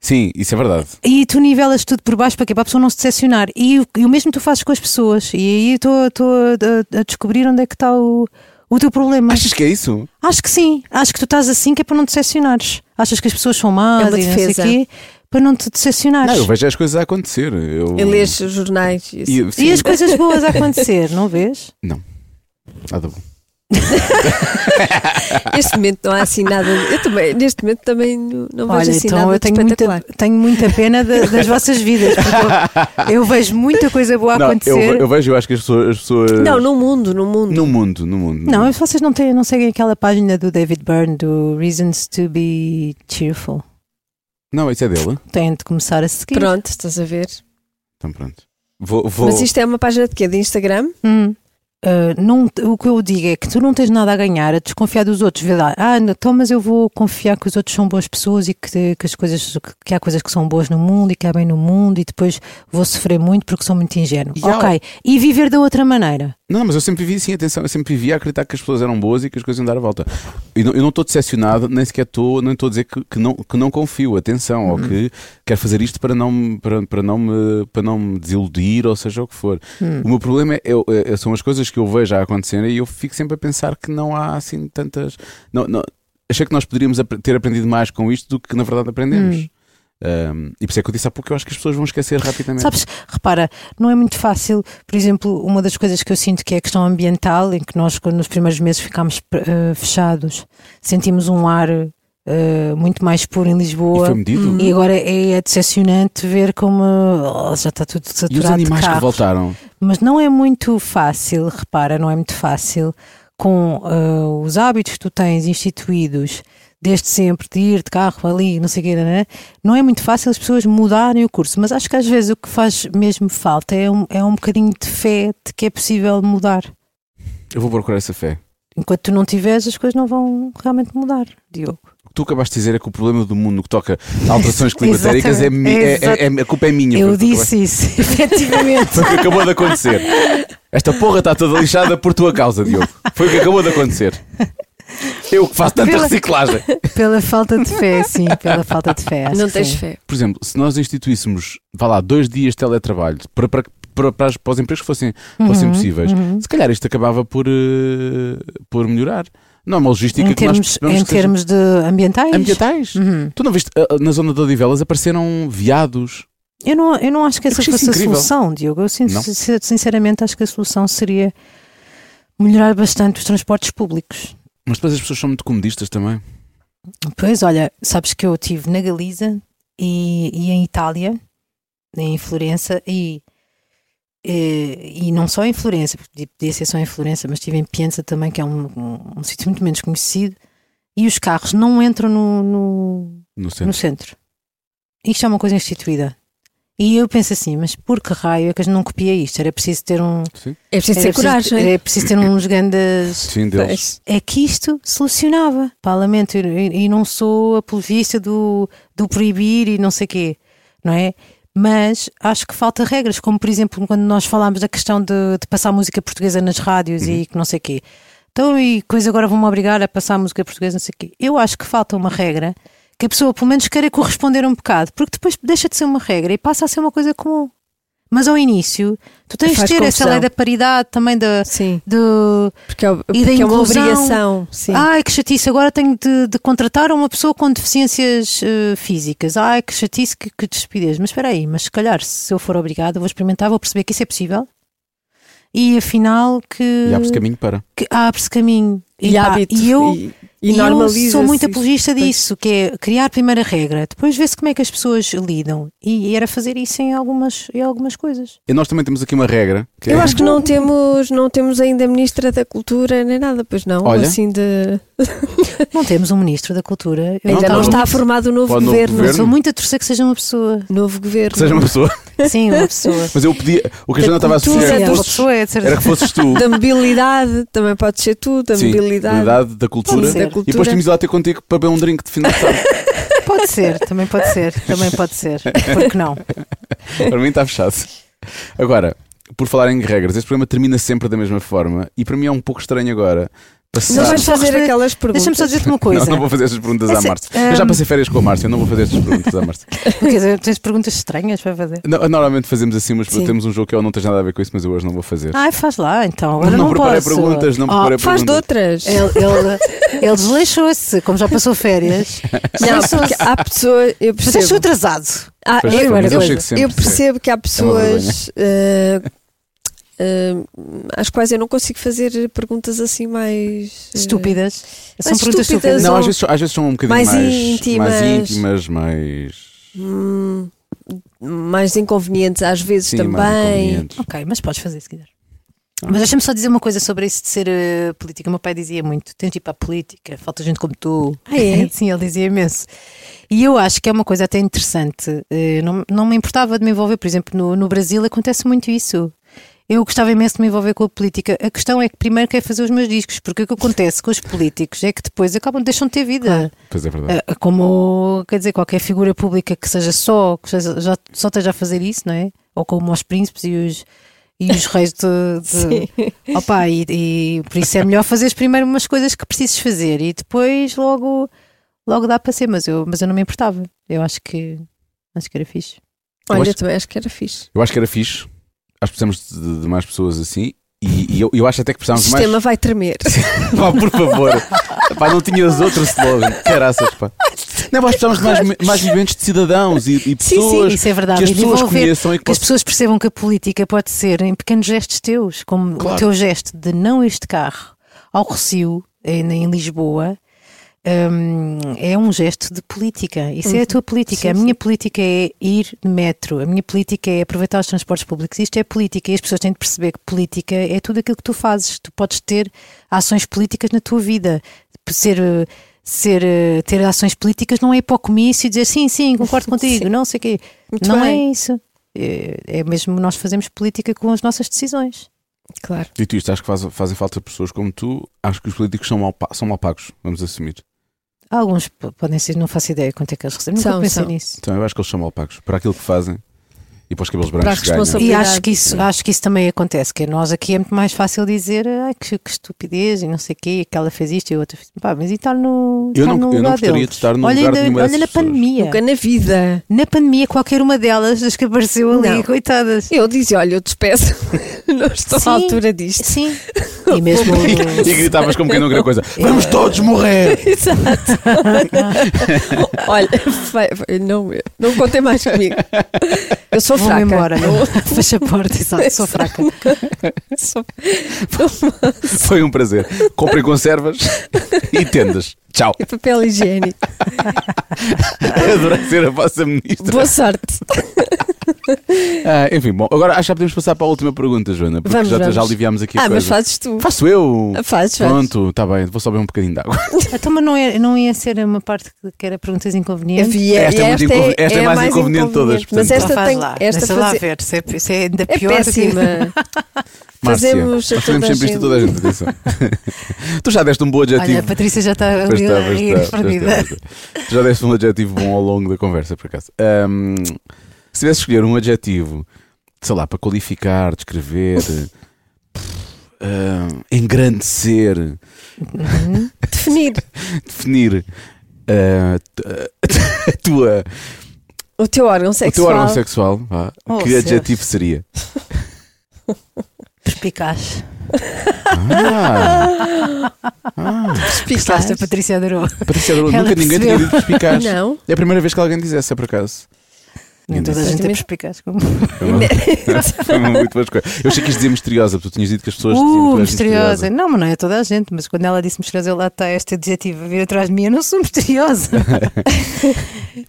Sim, isso é verdade.
E tu nivelas tudo por baixo para quê? Para a pessoa não se decepcionar. E, o- e o mesmo tu fazes com as pessoas. E aí estou a, a descobrir onde é que está o, o teu problema.
Achas que é isso?
Acho que sim. Acho que tu estás assim que é para não te decepcionares. Achas que as pessoas são más
É uma
e não sei
defesa.
o quê, para não te decepcionares.
Não, eu vejo as coisas a acontecer. Eu...
E lês jornais. e assim.
E- sim.
E as coisas boas a acontecer, não vês?
Nada bom.
Neste momento não há assim nada. Eu também, neste momento também não não vejo
Olha,
assim
então
nada
eu
de
tenho muita,
espetacular.
tenho muita pena da- das vossas vidas. eu, eu vejo muita coisa boa
Não, eu,
acontecer.
eu vejo, eu acho que as pessoas. As pessoas
Não, no mundo, no mundo.
no mundo, no mundo.
Não, mas vocês não, têm, não seguem aquela página do David Byrne do Reasons to be Cheerful.
Não, isso é dele.
Têm de começar a seguir.
Pronto, estás a ver.
Então pronto. Vou, vou...
Mas isto é uma página de quê? De Instagram?
Hum. Uh, não, o que eu digo é que tu não tens nada a ganhar a desconfiar dos outros. Vê lá, ah, então, mas eu vou confiar que os outros são boas pessoas e que, que as coisas, que há coisas que são boas no mundo e que há bem no mundo e depois vou sofrer muito porque sou muito ingênuo.
E
Ok, e viver da outra maneira.
Não, mas eu sempre vivi assim, atenção, eu sempre vivia a acreditar que as pessoas eram boas e que as coisas iam dar a volta. E eu não estou decepcionado, nem sequer estou, nem estou a dizer que, que não, que não confio, atenção, ou que quero fazer isto para não, me- para, para, não me, para não me desiludir, ou seja o que for. O meu problema é, eu- é- são as coisas que eu vejo a acontecer e eu fico sempre a pensar que não há assim tantas. Não, não, achei que nós poderíamos ter aprendido mais com isto do que na verdade aprendemos. Um, e por isso é que eu disse há pouco que eu acho que as pessoas vão esquecer rapidamente.
Sabes, repara, não é muito fácil. Por exemplo, uma das coisas que eu sinto que é a questão ambiental, em que nós, quando nos primeiros meses ficámos eh, fechados, sentimos um ar eh, muito mais puro em
E
Lisboa.
foi medido.
E agora é, é decepcionante ver como oh, já está tudo
E os
saturado de
animais que
carros.
voltaram?
Mas não é muito fácil, repara, não é muito fácil com ah, os hábitos que tu tens instituídos desde sempre de ir de carro ali, não sei o quê, né? não é muito fácil as pessoas mudarem o curso, mas acho que às vezes o que faz mesmo falta é um, é um bocadinho de fé de que é possível mudar.
Eu vou procurar essa fé.
Enquanto tu não tiveres, as coisas não vão realmente mudar, Diogo.
O que tu acabaste de dizer é que o problema do mundo no que toca a alterações climatéricas é, é, é- é- a culpa é minha.
Eu disse isso, efetivamente.
Foi o que acabou de acontecer. Esta porra está toda lixada por tua causa, Diogo. Foi o que acabou de acontecer. Eu que faço tanta
Pela-
reciclagem.
pela falta de fé, sim, pela falta de fé.
não tens
sim.
fé.
Por exemplo, se nós instituíssemos, vá lá, dois dias de teletrabalho para, para, para, para, as- para os empregos que fossem, fossem
Uhum,
possíveis,
uhum.
se calhar isto acabava por, eh, por melhorar. Não é uma logística
Em
que nós
termos,
percebemos
em
que seja-
termos de ambientais?
ambientais.
Uhum.
Tu não viste, ah, ah, na zona de Odivelas apareceram veados.
Eu não, eu não acho que essa fosse a solução, Diogo. Eu sinceramente acho que a solução seria melhorar bastante os transportes públicos.
Mas depois as pessoas são muito comodistas também.
Pois, olha, sabes que eu estive na Galiza e, e em Itália, em Florença, e, e, e não só em Florença, podia podia ser só em Florença, mas estive em Pienza também, que é um, um, um sítio muito menos conhecido, e os carros não entram no, no,
No
no
centro.
centro. Isto é uma coisa instituída. E eu penso assim, mas por que raio é que a gente não copia isto? Era preciso ter um.
Sim,
É preciso ter coragem.
Era preciso ter uns grandes.
sim deles.
É que isto solucionava. Pá, lamento, e, e não sou apologista do, do proibir e não sei quê, não é? Mas acho que falta regras, como por exemplo quando nós falámos da questão de, de passar música portuguesa nas rádios e que não sei quê. Então, e coisa agora vão-me obrigar a passar música portuguesa, não sei quê. Eu acho que falta uma regra que a pessoa pelo menos queira corresponder um bocado, porque depois deixa de ser uma regra e passa a ser uma coisa comum. Mas ao início, tu tens de ter essa
confusão.
lei da paridade também da,
Sim,
do,
porque é, porque
E da
é uma
inclusão.
obrigação. Sim.
Ai, que chatice, agora tenho de, de contratar uma pessoa com deficiências eh, físicas. Ai, que chatice, que, que despidez. Mas espera aí, mas se calhar, se eu for obrigada, vou experimentar, vou perceber que isso é possível. E afinal que,
E abre-se caminho para.
que abre-se caminho.
e
pá,
hábito.
E eu,
e- E,
E eu
normaliza
sou muito apologista disso, que é criar primeiro a regra, depois ver-se como é que as pessoas lidam. E era fazer isso em algumas, em algumas coisas.
E nós também temos aqui uma regra. Que
Eu
é-
acho que não temos, não temos ainda Ministra da Cultura nem nada, pois não.
Olha.
Assim de.
Não temos um ministro da cultura. Eu
Ainda não
bom.
está formado o novo
Para o novo
governo.
governo.
Sou muito a torcer que seja uma pessoa.
Novo governo.
que seja uma pessoa.
Sim, uma pessoa.
Mas eu podia. O que a Joana estava a
Sim,
era, fosses-
pessoa é
era que fosses tu.
Da mobilidade, também pode ser tu, da
Sim,
mobilidade.
da idade, da cultura.
Pode ser.
Da
E depois
cultura.
de ir lá ter contigo para beber um drink de fim de tarde.
Pode ser, também pode ser, também pode ser. Porque não?
para mim está fechado. Agora, por falar em regras, este programa termina sempre da mesma forma e para mim é um pouco estranho agora
Não
passar.
vais
Deixa-me só
fazer aquelas perguntas.
Deixa-me só dizer-te uma coisa.
Não, não vou fazer estas perguntas à Márcia. Eu já
hum.
passei férias com a Márcia, eu não vou fazer estas perguntas à Márcia.
Quer dizer, tens perguntas estranhas para fazer?
Não, Normalmente fazemos assim, mas
Sim.
temos um jogo que eu não tenho nada a ver com isso, mas eu hoje não vou fazer.
Ai, faz lá, então. Agora
não,
não,
preparei
posso.
perguntas, não
Oh,
preparei
Faz de
perguntas.
outras.
Ele, ele, ele desleixou-se, como já passou férias.
Não, porque há pessoas. Eu
Mas
percebo.
atrasado.
Ah,
Pois
eu,
mas eu
eu- percebo que há pessoas eh, eh, às quais eu não consigo fazer perguntas assim mais eh,
Estúpidas. São
Mas
perguntas
estúpidas
estúpidas.
Não, às vezes, às vezes são um bocadinho
mais
mais,
íntimas.
mais íntimas, mais.
hum, mais inconvenientes às vezes
Sim,
também.
Ok, mas podes fazer se quiser. Mas deixa-me só dizer uma coisa sobre isso de ser eh, política. O meu pai dizia muito: tens de ir para a política, falta gente como tu.
Ah, é?
Sim, ele dizia imenso. E eu acho que é uma coisa até interessante. eh, não, não me importava de me envolver, por exemplo, no, no Brasil acontece muito isso. Eu gostava imenso de me envolver com a política. A questão é que primeiro quero fazer os meus discos, porque o que acontece com os políticos é que depois acabam deixam de ter vida.
Pois é verdade.
Ah, Como, quer dizer, qualquer figura pública que seja só, que seja, já, só esteja a fazer isso, não é? Ou como os príncipes e os, e os reis de. de Opa, e, e por isso é melhor fazeres primeiro umas coisas que precises fazer e depois logo, logo dá para ser, mas eu, mas eu não me importava. Eu acho que acho que era fixe.
Eu
Olha,
acho-
também acho que era fixe.
Eu acho que era fixe. Acho que precisamos de, de mais pessoas assim. E, e eu, eu acho até que
O
precisamos de
sistema
mais.
vai tremer.
Pá, por favor. pá, não tinhas outro slogan. Caraças, pá. Não, nós precisamos de mais, mais movimentos de cidadãos e, e pessoas
Isso é verdade.
que as pessoas conheçam e que
Que as pessoas percebam que a política pode ser em pequenos gestos teus, como
Claro.
o teu gesto de não de carro ao Recio, em, em Lisboa, hum, é um gesto de política. Isso é a tua política. a minha política é ir de metro, a minha política é aproveitar os transportes públicos. Isto é política e as pessoas têm de perceber que política é tudo aquilo que tu fazes. Tu podes ter ações políticas na tua vida. Ser. Ser, ter ações políticas não é ir para o comício e dizer sim, sim, concordo contigo,
Sim.
não sei o quê.
Muito
não
bem.
é isso. É, é mesmo nós fazemos política com as nossas decisões.
Claro.
Dito isto, acho que faz- fazem falta pessoas como tu. Acho que os políticos são mal, são mal pagos, vamos assumir.
Alguns podem ser, não faço ideia quanto é que eles recebem. Nunca
São,
pensei
são.
nisso.
Então eu acho que eles são mal pagos para aquilo que fazem e para os cabelos
Para
brancos
a
que ganham.
E acho que, isso, acho que isso também acontece, que nós aqui é muito mais fácil dizer ai, que, que estupidez e não sei o quê, que ela fez isto e a outra fez. Pá, mas e estar no,
Eu não-
no
eu não gostaria
deles?
de estar no
olha
lugar de
ainda-
nenhuma
Olha na
pessoas.
pandemia.
Nunca na vida.
Na pandemia, qualquer uma delas, das que apareceu ali,
Não.
coitadas.
Eu dizia, olha, eu despeço. não estou
Sim.
à altura disto.
Sim. E mesmo.
E gritavas como quem não queria coisa. Vamos todos morrer!
Exato. olha, vai- vai- não, não contem mais comigo. Eu sou
Vou-me
fraca.
embora. Fecha a porta, exato, sou fraca.
Sou-
Foi um prazer. Comprem conservas e tendas. Tchau.
E papel higiênico.
Adorei ser a vossa ministra.
Boa sorte.
Ah, enfim, bom, agora acho que já podemos passar para a última pergunta, Joana, porque
Vamos,
já,
vamos.
já aliviámos aqui a
Ah, mas
coisa.
fazes tu.
Faço eu.
Fazes, fazes.
Pronto, está bem, vou só beber um bocadinho de água.
Então, mas não, é, não ia ser uma parte que, que era perguntas inconvenientes?
Havia-
Esta é muito inconven- esta é
a
mais inconveniente de todas,
Mas
portanto.
esta
Então
tem.
faz lá,
Esta
deixa lá
faze-
ver, se é, se é ainda
é
pior. do que-
péssima.
Márcia,
Fazemos a
nós fazemos
toda a
sempre isto a toda a gente, atenção. tu já deste um bom adjetivo.
Olha, a Patrícia já está a
Pois
rir,
está, pois está, pois está,
perdida.
pois está. Tu já deste um adjetivo bom ao longo da conversa, por acaso. Ahm, se tivesse escolher um adjetivo, sei lá, para qualificar, descrever, ahm, engrandecer,
Uhum.
Definir
definir ah, t- a tua,
o teu órgão
o
sexual.
teu órgão sexual, vá,
Oh,
que
Deus.
adjetivo seria?
Perspicaz.
Ah,
Perspicaz.
Gostaste, a Patrícia adorou.
Patrícia,
Ela
nunca ninguém tinha
percebeu.
dito perspicaz.
Não.
É a primeira vez que alguém diz essa, por acaso.
Nem toda a gente é perspicaz como.
Muito boa escolha. Eu achei que isto dizia misteriosa, porque tu tinhas dito que as pessoas
Uh,
eras
misteriosa. Não, mas não é toda a gente. Mas quando ela disse misteriosa, eu lá está este adjetivo a vir atrás de mim. Eu não sou misteriosa.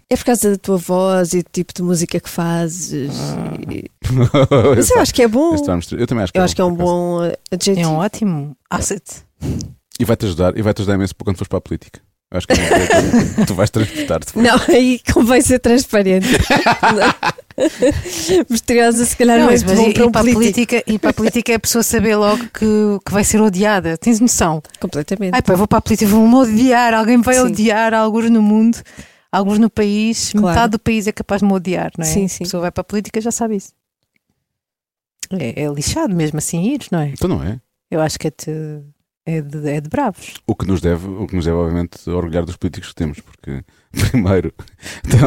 É por causa da tua voz e do tipo de música que fazes.
Ah.
e- Mas eu acho que é bom.
Eu também acho que
Eu acho que é um bom eh, adjetivo.
é um ótimo asset.
E vai-te ajudar, e vai-te ajudar imenso para quando fores para a política. Acho que é uma coisa que tu vais transportar-te.
Não, aí convém ser transparente. Misteriosa, se calhar, não,
mas, mas
bom
ir,
para um
para
político.
política, ir para a política é a pessoa saber logo que, que vai ser odiada. Tens noção?
Completamente.
Ai, pá, vou para a política, vão-me odiar. Alguém vai
Sim.
odiar, alguns no mundo, alguns no país.
Claro.
Metade do país é capaz de me odiar, não é?
Sim, sim.
A pessoa vai para a política já sabe isso. É, é lixado mesmo assim ir, não é?
Então não é.
Eu acho que é de, é de, é de bravos.
O que nos deve, o que nos deve obviamente, orgulhar dos políticos que temos, porque primeiro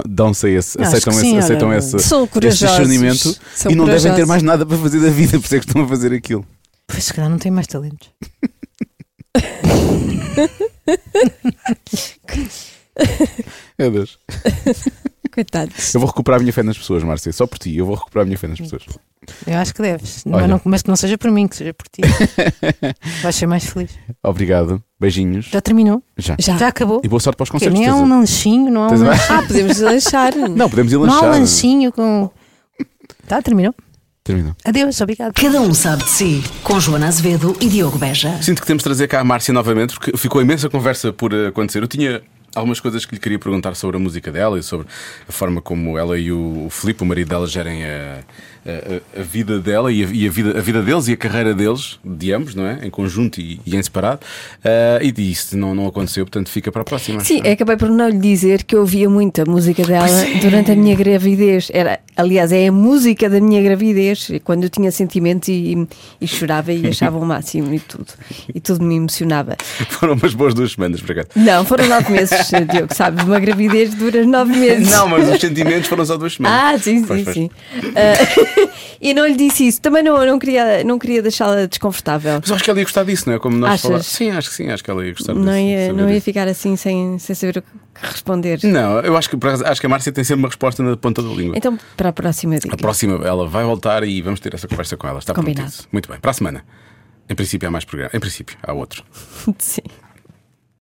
dão-se esse,
acho
aceitam,
que
esse,
sim,
aceitam
olha,
esse, esse
corajosos.
discernimento e não devem ter
corajosos.
mais nada para fazer da vida, por isso é que estão a fazer aquilo.
Pois se calhar não tem mais talentos.
Meu Deus.
Coitados.
Eu vou recuperar a minha fé nas pessoas, Márcia. Só por ti, eu vou recuperar a minha fé nas pessoas.
Eu acho que deves. Mas, não, mas que não seja por mim, que seja por ti. Vais ser mais feliz.
Obrigado. Beijinhos.
Já terminou?
Já.
Já.
Já acabou?
E boa sorte para os concertos.
nem há
tens
um lanchinho, não há um.
Ah, podemos lanchar.
Não, podemos ir
Não há um
lanchar.
lanchinho com. Tá, terminou?
Terminou.
Adeus, obrigado.
Cada um sabe de si. Com Joana Azevedo e Diogo Beja.
Sinto que temos de trazer cá a Márcia novamente, porque ficou imensa conversa por eh, acontecer. Eu tinha algumas coisas que lhe queria perguntar sobre a música dela e sobre a forma como ela e o, Filipe, o marido dela, gerem a, a- a vida dela e, a, e a vida, a vida deles e a carreira deles, de ambos, não é? Em conjunto e, e em separado. Ah, e isso não, não aconteceu, portanto fica para a próxima.
Sim, acabei por não lhe dizer que eu ouvia muito a música dela durante a minha gravidez. Era, aliás, é a música da minha gravidez, e quando eu tinha sentimentos e, e chorava e achava o máximo e tudo. E tudo me emocionava.
Foram umas boas duas semanas, por acaso.
Não, foram nove meses, Diogo, sabes? Uma gravidez dura nove meses.
Não, mas os sentimentos foram só duas semanas.
Ah, sim,
Pois,
sim,
pois.
sim. Ah, e não lhe disse isso. Também não, não queria, não queria deixá-la desconfortável.
Mas acho que ela ia gostar disso, não é? Como nós
Achas?
falámos. Sim, acho que sim, acho que ela ia gostar disso.
Não ia,
saber
não ia
disso.
ficar assim sem, sem saber o que responder.
Não, eu acho que, acho que a Márcia tem sempre uma resposta na ponta da língua.
Então, para a próxima diga.
A próxima, ela vai voltar e vamos ter essa conversa com ela. Está
Combinado.
prometido. Muito bem. Para a semana. Em princípio há mais programa. Em princípio, há outro.
Sim.